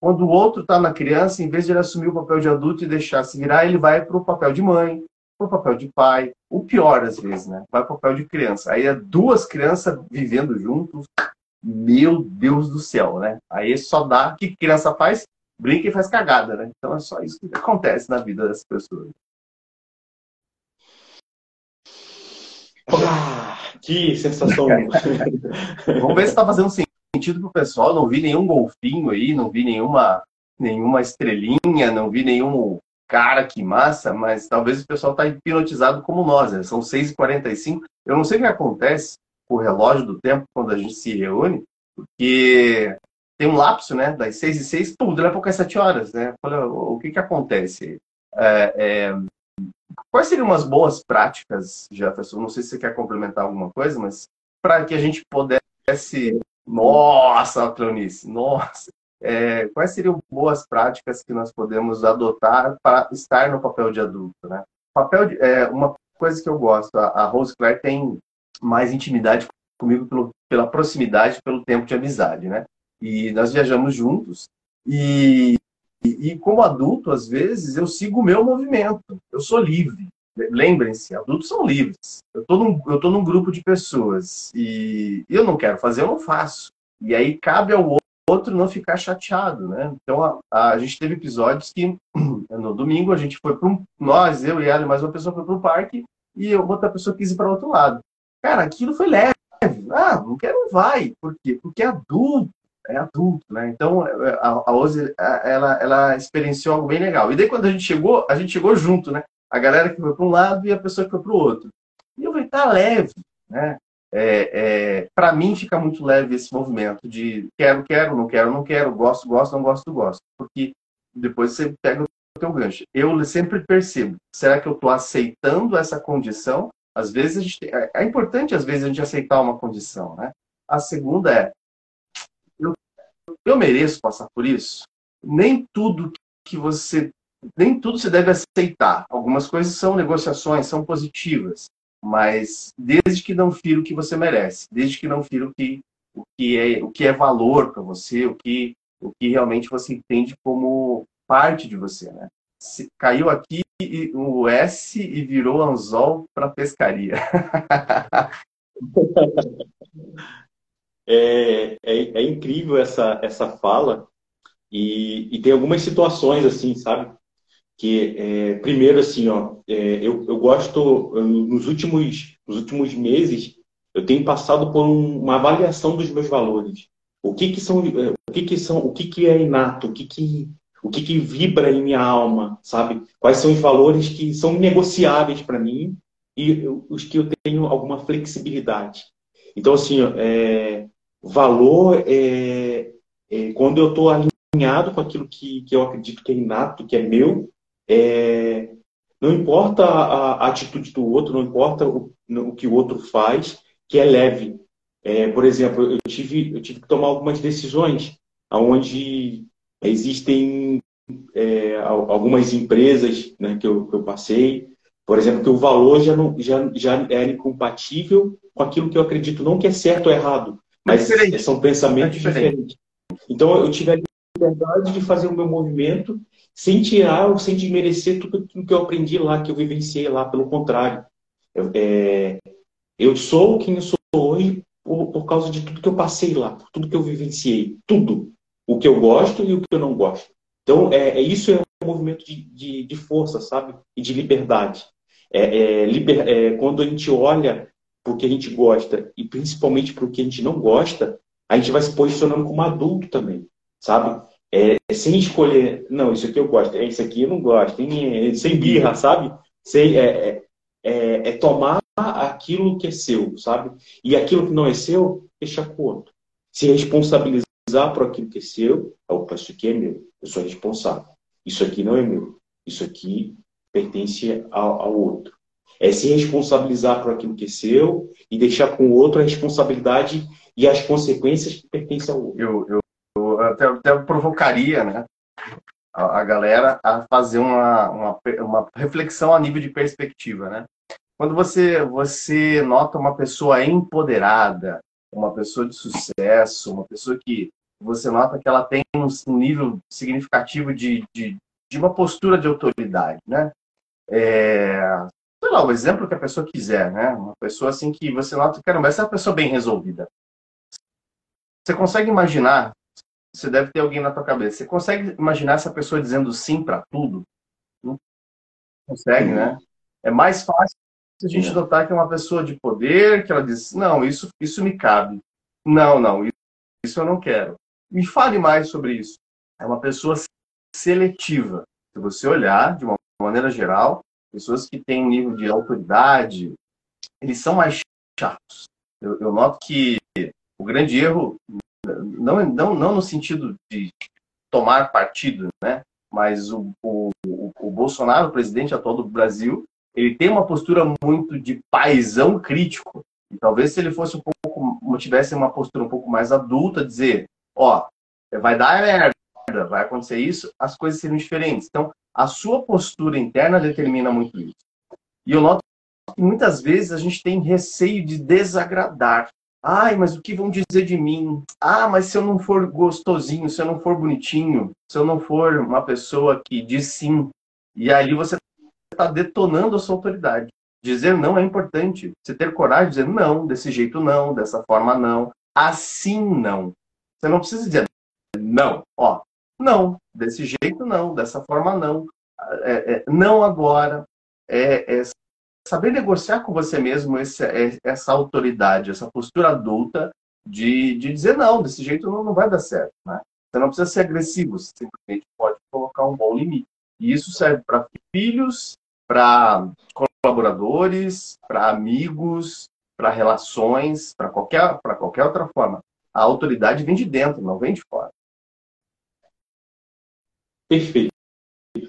quando o outro está na criança, em vez de ele assumir o papel de adulto e deixar se virar, ele vai para o papel de mãe, para o papel de pai, o pior às vezes, né? Vai para o papel de criança. Aí é duas crianças vivendo juntos, meu Deus do céu, né? Aí só dá o que criança faz, brinca e faz cagada, né? Então é só isso que acontece na vida das pessoas. Ah, que sensação! Vamos ver se está fazendo sentido para o pessoal. Não vi nenhum golfinho aí, não vi nenhuma, nenhuma estrelinha, não vi nenhum cara que massa, mas talvez o pessoal está hipnotizado como nós. Né? São 6h45. Eu não sei o que acontece com o relógio do tempo quando a gente se reúne, porque tem um lapso, né? Das 6 e 6, pum, daqui a pouco é 7 horas, né? O que que acontece? É, é, quais seriam umas boas práticas, Jefferson? Não sei se você quer complementar alguma coisa, mas para que a gente pudesse nossa, Cleonice, nossa. É, quais seriam boas práticas que nós podemos adotar para estar no papel de adulto, né? Papel de, é uma coisa que eu gosto. A, Rose Claire tem mais intimidade comigo pelo, pela proximidade, pelo tempo de amizade, né? E nós viajamos juntos e, e, e como adulto, às vezes eu sigo o meu movimento. Eu sou livre. Lembrem-se, adultos são livres. Eu estou num, eu tô num grupo de pessoas e eu não quero fazer, eu não faço. E aí cabe ao outro não ficar chateado, né? Então a, a, a gente teve episódios que no domingo a gente foi para um, nós, eu e ela, mais uma pessoa foi para o parque e outra pessoa quis ir para outro lado. Cara, aquilo foi leve. Ah, não quero, não vai. Por quê? Porque é adulto, é adulto, né? Então a, a Ose, ela, ela experienciou algo bem legal. E daí quando a gente chegou, a gente chegou junto, né? A galera que foi para um lado e a pessoa que foi para o outro. E eu falei, tá leve, né? É, é, para mim fica muito leve esse movimento de quero, quero, não quero, não quero, gosto, gosto, não gosto, gosto. Porque depois você pega o teu gancho. Eu sempre percebo, será que eu estou aceitando essa condição? Às vezes a gente, é, é importante às vezes a gente aceitar uma condição, né? A segunda é eu, eu mereço passar por isso? Nem tudo que você nem tudo você deve aceitar. Algumas coisas são negociações, são positivas mas desde que não fira o que você merece, desde que não fira o que, o que, é, o que é valor para você, o que, o que realmente você entende como parte de você, né? Se, caiu aqui o S e virou anzol para pescaria. é, é, é, incrível essa, essa fala e, e tem algumas situações assim, sabe? Que é, primeiro assim ó é, eu, eu gosto nos últimos nos últimos meses eu tenho passado por um, uma avaliação dos meus valores. O que que são é, o que que são o que que é inato o que que o que que vibra em minha alma sabe? Quais são os valores que são negociáveis para mim e os que eu tenho alguma flexibilidade. Então assim é, valor é, é quando eu estou alinhado com aquilo que, que eu acredito que é inato que é meu é, não importa a, a, atitude do outro, não importa o, o, que o outro faz, que é leve. É, por exemplo, eu tive, eu tive que tomar algumas decisões onde existem é, algumas empresas né, que, eu, que eu passei, por exemplo, que o valor já, não, já, já é incompatível com aquilo que eu acredito, não que é certo ou errado, mas é são pensamentos diferentes. Então, eu tive liberdade de fazer o meu movimento sem tirar ou sem desmerecer tudo que eu aprendi lá, que eu vivenciei lá. Pelo contrário, eu, é, eu sou quem eu sou hoje por, por, causa de tudo que eu passei lá, por tudo que eu vivenciei. Tudo. O que eu gosto e o que eu não gosto. Então, é, é isso é um movimento de, de, de, força, sabe? E de liberdade. É, é, liber, é, quando a gente olha para o que a gente gosta e principalmente para o que a gente não gosta, a gente vai se posicionando como adulto também, sabe? é, sem escolher, não, isso aqui eu gosto, é, isso aqui eu não gosto, é, sem birra, sabe? Sem, é, é, é, é, tomar aquilo que é seu, sabe? E aquilo que não é seu, deixa com o outro. Se responsabilizar por aquilo que é seu, opa, isso aqui é meu, eu sou responsável. Isso aqui não é meu, isso aqui pertence ao, ao outro. É se responsabilizar por aquilo que é seu e deixar com o outro a responsabilidade e as consequências que pertencem ao outro. Eu, eu até, até provocaria né, a, a, galera a fazer uma, uma, uma reflexão a nível de perspectiva. Né? Quando você, você nota uma pessoa empoderada, uma pessoa de sucesso, uma pessoa que você nota que ela tem um nível significativo de, de, de uma postura de autoridade, né? É, sei lá, o exemplo que a pessoa quiser, né? Uma pessoa assim que você nota, caramba, essa é uma pessoa bem resolvida. Você consegue imaginar você deve ter alguém na tua cabeça. Você consegue imaginar essa pessoa dizendo sim para tudo? Não consegue, né? É mais fácil a gente notar que é uma pessoa de poder, que ela diz, não, isso, isso me cabe. Não, não, isso eu não quero. Me fale mais sobre isso. É uma pessoa seletiva. Se você olhar de uma maneira geral, pessoas que têm um nível de autoridade, eles são mais chatos. Eu, eu noto que o grande erro não, não, não no sentido de tomar partido, né? mas o, o, o Bolsonaro, o presidente atual do Brasil, ele tem uma postura muito de paisão crítico. E talvez se ele fosse um pouco, tivesse uma postura um pouco mais adulta, dizer, ó, vai dar merda, vai acontecer isso, as coisas seriam diferentes. Então, a sua postura interna determina muito isso. E eu noto que muitas vezes a gente tem receio de desagradar. Ai, mas o que vão dizer de mim? Ah, mas se eu não for gostosinho, se eu não for bonitinho, se eu não for uma pessoa que diz sim, e ali você está detonando a sua autoridade. Dizer não é importante. Você ter coragem de dizer não, desse jeito não, dessa forma não, assim não. Você não precisa dizer não, ó, não, desse jeito não, dessa forma não, é, é, não agora. É, é, saber negociar com você mesmo esse, é, essa autoridade, essa postura adulta de, de dizer não, desse jeito não, não vai dar certo. Né? Você não precisa ser agressivo, você simplesmente pode colocar um bom limite. E isso serve para filhos, para colaboradores, para amigos, para relações, para qualquer, qualquer outra forma. A autoridade vem de dentro, não vem de fora. Perfeito,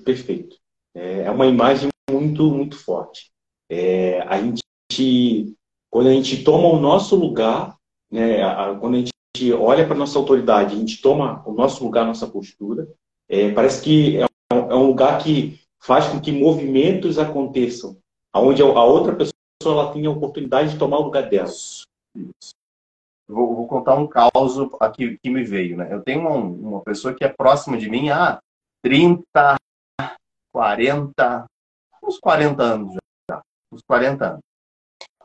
perfeito. É, é uma imagem muito, muito forte. É, a gente, quando a gente toma o nosso lugar, né, a, quando a gente olha para nossa autoridade, a gente toma o nosso lugar, a nossa postura, é, parece que é um, é um lugar que faz com que movimentos aconteçam, onde a outra pessoa ela tenha a oportunidade de tomar o lugar dela. Isso. Vou, vou, contar um caos aqui que me veio. Né? Eu tenho uma, uma pessoa que é próxima de mim há 30, 40, uns 40 anos já. Uns 40 anos.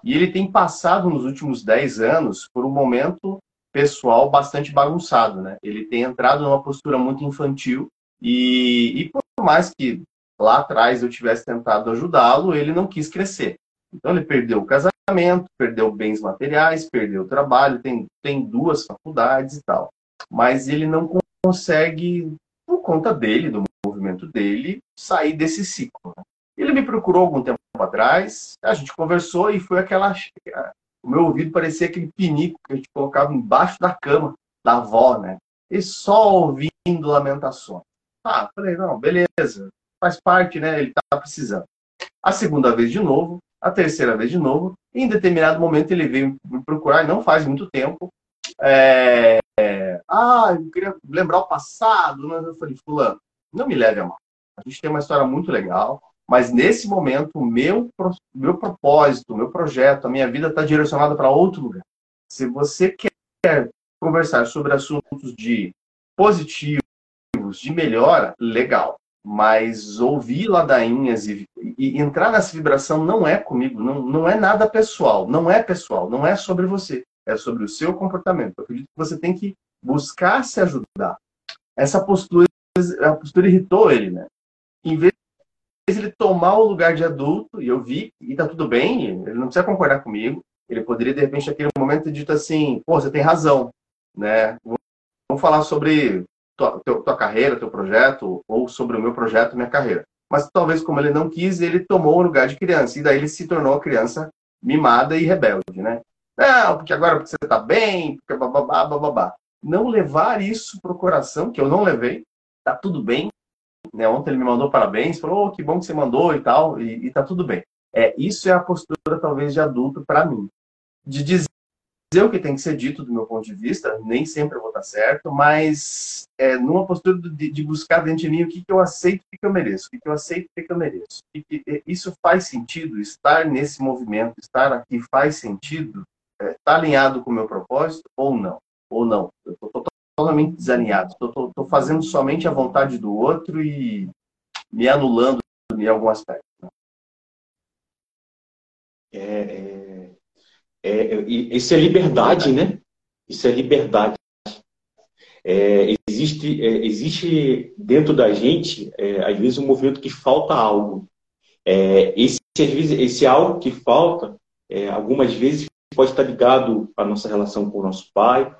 E ele tem passado nos últimos 10 anos por um momento pessoal bastante bagunçado, né? Ele tem entrado numa postura muito infantil e, e por mais que lá atrás eu tivesse tentado ajudá-lo, ele não quis crescer. Então ele perdeu o casamento, perdeu bens materiais, perdeu o trabalho, tem, tem duas faculdades e tal. Mas ele não consegue, por conta dele, do movimento dele, sair desse ciclo. Né? Ele me procurou algum tempo atrás, a gente conversou e foi aquela. O meu ouvido parecia aquele pinico que a gente colocava embaixo da cama da avó, né? E só ouvindo lamentações. Ah, falei, não, beleza, faz parte, né? Ele tá precisando. A segunda vez de novo, a terceira vez de novo, e em determinado momento ele veio me procurar, não faz muito tempo. É, ah, eu queria lembrar o passado. Né? Eu falei, fulano, não me leve a mal. A gente tem uma história muito legal, mas nesse momento, o meu, meu propósito, o meu projeto, a minha vida está direcionada para outro lugar. Se você quer conversar sobre assuntos de positivos, de melhora, legal. Mas ouvir ladainhas e, e, entrar nessa vibração não é comigo, não, não é nada pessoal, não é pessoal, não é sobre você, é sobre o seu comportamento. Eu acredito que você tem que buscar se ajudar. Essa postura, a postura irritou ele, né? Em vez ele tomar o lugar de adulto, e eu vi, e tá tudo bem, ele não precisa concordar comigo, ele poderia, de repente, naquele momento, ter dito assim, pô, você tem razão, né? Vamos falar sobre tua, tua carreira, teu projeto, ou sobre o meu projeto, minha carreira. Mas talvez, como ele não quis, ele tomou o lugar de criança, e daí ele se tornou criança mimada e rebelde, né? Não, porque agora porque você tá bem, porque bababá, bababá. Não levar isso pro coração, que eu não levei, tá tudo bem, né? Ontem ele me mandou parabéns, falou, oh, que bom que você mandou e tal, e, e tá tudo bem. É, isso é a postura, talvez, de adulto para mim. De dizer o que tem que ser dito do meu ponto de vista, nem sempre eu vou estar certo, mas é, numa postura de, de, buscar dentro de mim o que, que eu aceito o que eu mereço, o que, que eu aceito o que eu mereço. E que, isso faz sentido, estar nesse movimento, estar aqui faz sentido, está é, tá alinhado com o meu propósito ou não? Ou não? Eu estou totalmente desalinhado. Estou fazendo somente a vontade do outro e me anulando em algum aspecto. É, é, é, isso é liberdade, né? Isso é liberdade. É, existe, é, existe dentro da gente, é, às vezes, um movimento que falta algo. É, esse, esse algo que falta, é, algumas vezes, pode estar ligado à nossa relação com o nosso pai,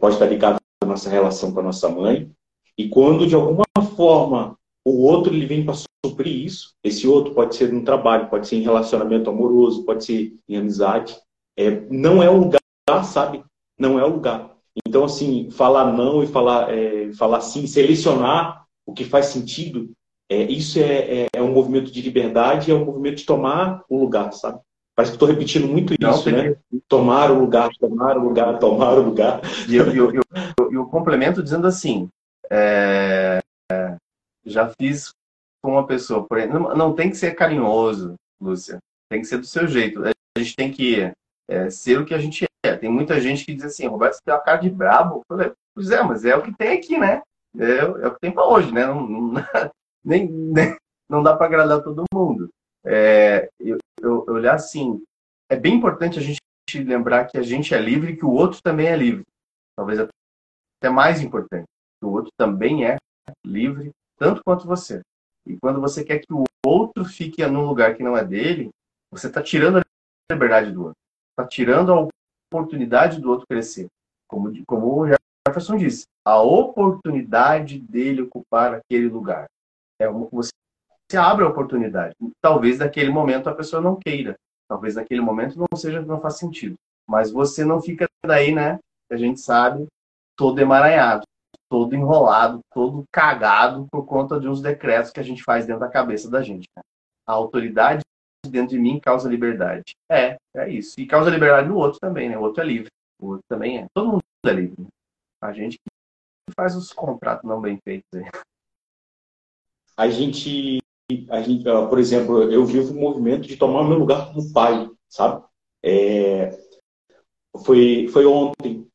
pode estar ligado nossa relação com a nossa mãe. E quando, de alguma forma, o outro ele vem para suprir isso, esse outro pode ser no trabalho, pode ser em relacionamento amoroso, pode ser em amizade, é, não é o lugar, sabe? Não é o lugar. Então, assim, falar não e falar, é, falar sim, selecionar o que faz sentido, é, isso é, é, é um movimento de liberdade, é um movimento de tomar o lugar, sabe? Parece que estou repetindo muito isso, Não, né? Tomar o lugar, tomar o lugar, tomar o lugar. E eu, eu, eu, eu complemento dizendo assim, é, já fiz com uma pessoa, porém, não, não, tem que ser carinhoso, Lúcia, tem que ser do seu jeito. A gente tem que é, ser o que a gente é. Tem muita gente que diz assim, Roberto, você tem uma cara de brabo. Eu falei, pois é, mas é o que tem aqui, né? É, é o que tem para hoje, né? Não, não, nem, nem, não dá para agradar todo mundo. É, eu, eu, olhar assim, é bem importante a gente lembrar que a gente é livre e que o outro também é livre. Talvez até mais importante, que o outro também é livre, tanto quanto você. E quando você quer que o outro fique num lugar que não é dele, você está tirando a liberdade do outro. Está tirando a oportunidade do outro crescer. Como, como o Jefferson disse, a oportunidade dele ocupar aquele lugar. É uma, você, você abre a oportunidade. Talvez naquele momento a pessoa não queira. Talvez naquele momento não seja, não faz sentido. Mas você não fica daí, né? A gente sabe, todo emaranhado, todo enrolado, todo cagado por conta de uns decretos que a gente faz dentro da cabeça da gente. Né? A autoridade dentro de mim causa liberdade. É, é isso. E causa liberdade no outro também, né? O outro é livre. O outro também é. Todo mundo é livre. Né? A gente que faz os contratos não bem feitos aí. A gente a gente, por exemplo, eu vivo o movimento de tomar meu lugar como pai, sabe? É, foi, foi ontem.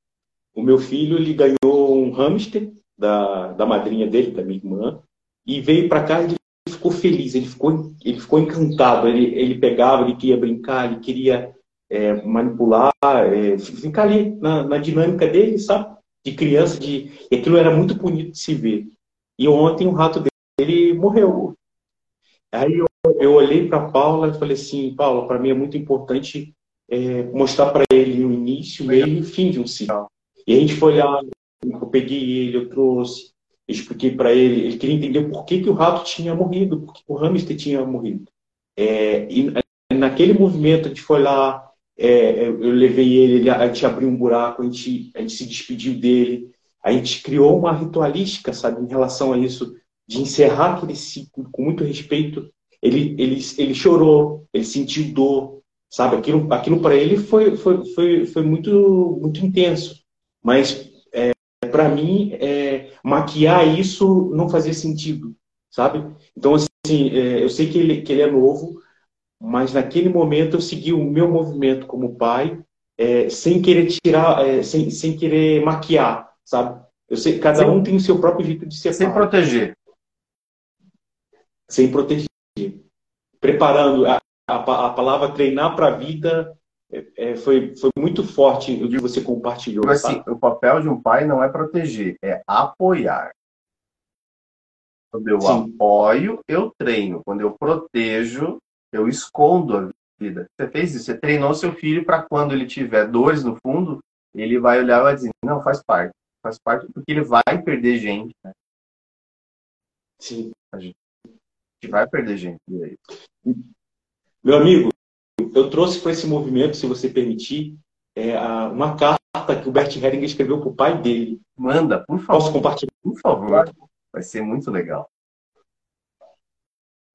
O meu filho ele ganhou um hamster da, da madrinha dele, da minha irmã, e veio para cá e ficou feliz, ele ficou, ele ficou encantado. Ele, ele pegava, ele queria brincar, ele queria é, manipular, é, ficar ali na, na dinâmica dele, sabe? De criança, de, e aquilo era muito bonito de se ver. E ontem o rato dele morreu. Aí eu, eu olhei para Paula e falei assim, Paula, para mim é muito importante é, mostrar para ele o início, meio e o fim de um ciclo. E a gente foi lá, eu peguei ele, eu trouxe, expliquei para ele, ele queria entender por que, que o rato tinha morrido, por que o hamster tinha morrido. É, e naquele movimento a gente foi lá, é, eu levei ele, a gente abriu um buraco, a gente, a gente se despediu dele, a gente criou uma ritualística, sabe, em relação a isso de encerrar aquele ciclo com muito respeito. Ele, ele, ele chorou, ele sentiu dor, sabe? Aquilo, aquilo para ele foi, foi, foi, foi muito, muito intenso. Mas é, para mim, é, maquiar isso não fazia sentido, sabe? Então, assim, é, eu sei que ele, que ele é novo, mas naquele momento eu segui o meu movimento como pai, é, sem querer tirar, é, sem, sem querer maquiar, sabe? Eu sei cada um tem o seu próprio jeito de ser Sem pai. proteger sem proteger. Preparando a, a, a palavra treinar para a vida é, é, foi, foi muito forte o que você compartilhou. Mas, assim, o papel de um pai não é proteger, é apoiar. Quando eu Sim. apoio, eu treino. Quando eu protejo, eu escondo a vida. Você fez isso, você treinou seu filho para quando ele tiver dores no fundo, ele vai olhar e vai dizer, não, faz parte. Faz parte porque ele vai perder gente. Né? Sim. A gente vai perder gente. Meu amigo, eu trouxe para esse movimento, se você permitir, é, uma carta que o Bert Hering escreveu para o pai dele. Manda, por favor. Posso compartilhar? Por favor. Vai ser muito legal.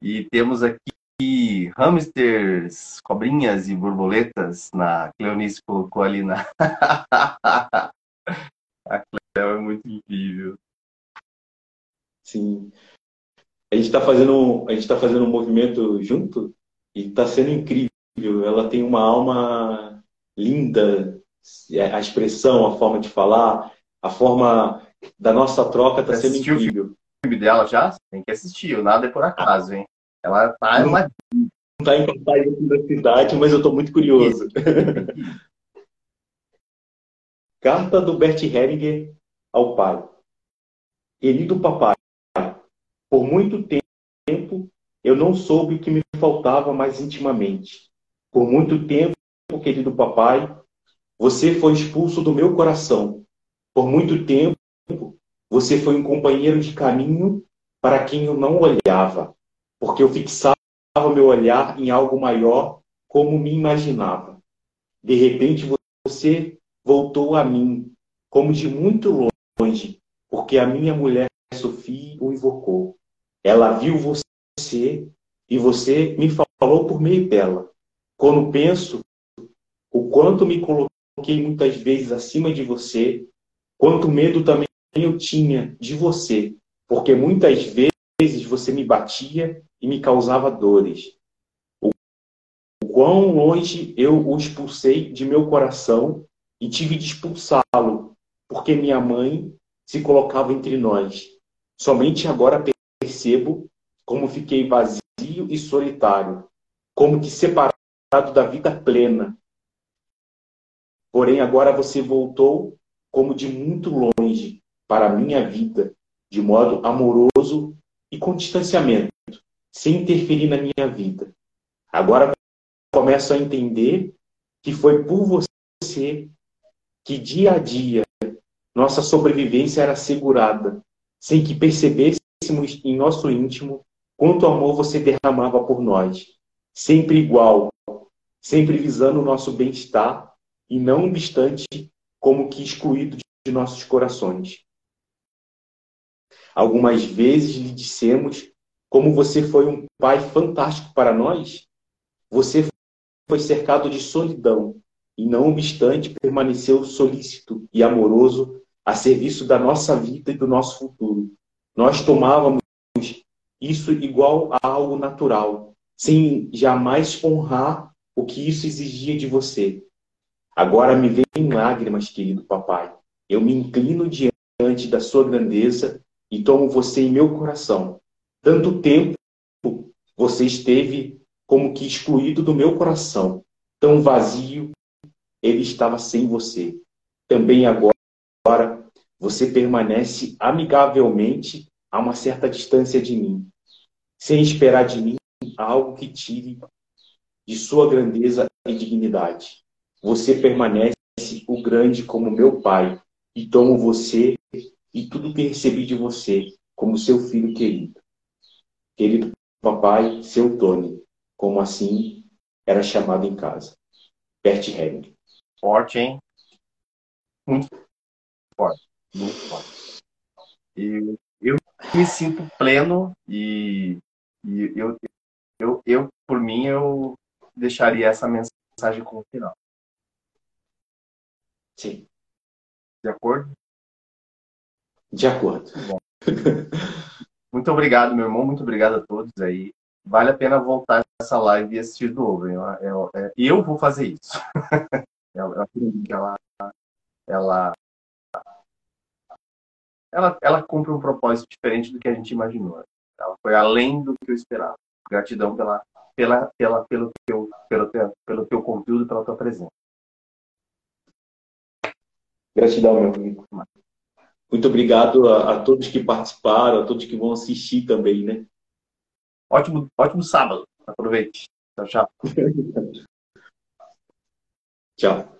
E temos aqui hamsters, cobrinhas e borboletas. Na Cleonice colocou ali na. A Cleo é muito incrível. Sim a gente está fazendo a gente está fazendo um movimento junto e está sendo incrível. Ela tem uma alma linda, a expressão, a forma de falar, a forma da nossa troca está sendo incrível. O filme dela já tem que assistir. O nada é por acaso, hein? Ela tá não, uma não está em cartaz da cidade, mas eu estou muito curioso. Carta do Bert Heringer ao pai. Querido papai, por muito tempo, eu não soube o que me faltava mais intimamente. Por muito tempo, querido papai, você foi expulso do meu coração. Por muito tempo, você foi um companheiro de caminho para quem eu não olhava, porque eu fixava meu olhar em algo maior, como me imaginava. De repente, você voltou a mim, como de muito longe, porque a minha mulher Sophie o invocou. Ela viu você e você me falou por meio dela. Quando penso o quanto me coloquei muitas vezes acima de você, quanto medo também eu tinha de você, porque muitas vezes você me batia e me causava dores. O quão longe eu o expulsei de meu coração e tive de expulsá-lo, porque minha mãe se colocava entre nós. Somente agora percebo como fiquei vazio e solitário, como que separado da vida plena. Porém, agora você voltou como de muito longe para a minha vida, de modo amoroso e com distanciamento, sem interferir na minha vida. Agora começo a entender que foi por você que dia a dia nossa sobrevivência era assegurada, sem que percebêssemos em nosso íntimo quanto amor você derramava por nós, sempre igual, sempre visando o nosso bem-estar e não obstante como que excluído de nossos corações. Algumas vezes lhe dissemos como você foi um pai fantástico para nós. Você foi cercado de solidão e, não obstante, permaneceu solícito e amoroso a serviço da nossa vida e do nosso futuro. Nós tomávamos isso igual a algo natural, sem jamais honrar o que isso exigia de você. Agora me vem lágrimas, querido papai. Eu me inclino diante da sua grandeza e tomo você em meu coração. Tanto tempo você esteve como que excluído do meu coração, tão vazio ele estava sem você. Também agora você permanece amigavelmente a uma certa distância de mim, sem esperar de mim algo que tire de sua grandeza e dignidade. Você permanece o grande como meu pai e tomo você e tudo que recebi de você como seu filho querido. Querido papai, seu Tony, como assim era chamado em casa. Bert Helling. Forte, hein? Muito forte. Muito forte. E me sinto pleno e, e eu, eu, eu, por mim, eu deixaria essa mensagem como final. Sim. De acordo? De acordo. Bom. Muito obrigado, meu irmão. Muito obrigado a todos aí. Vale a pena voltar essa live e assistir de novo. Eu, eu, eu vou fazer isso. ela, ela, ela, ela, ela cumpre um propósito diferente do que a gente imaginou. Ela foi além do que eu esperava. Gratidão pela, pela, pela, pelo, teu, pelo, teu, pelo teu conteúdo, pela tua presença. Gratidão, meu amigo. Muito obrigado a, a, todos que participaram, a todos que vão assistir também, né? Ótimo, ótimo sábado. Aproveite. Tchau, tchau. tchau.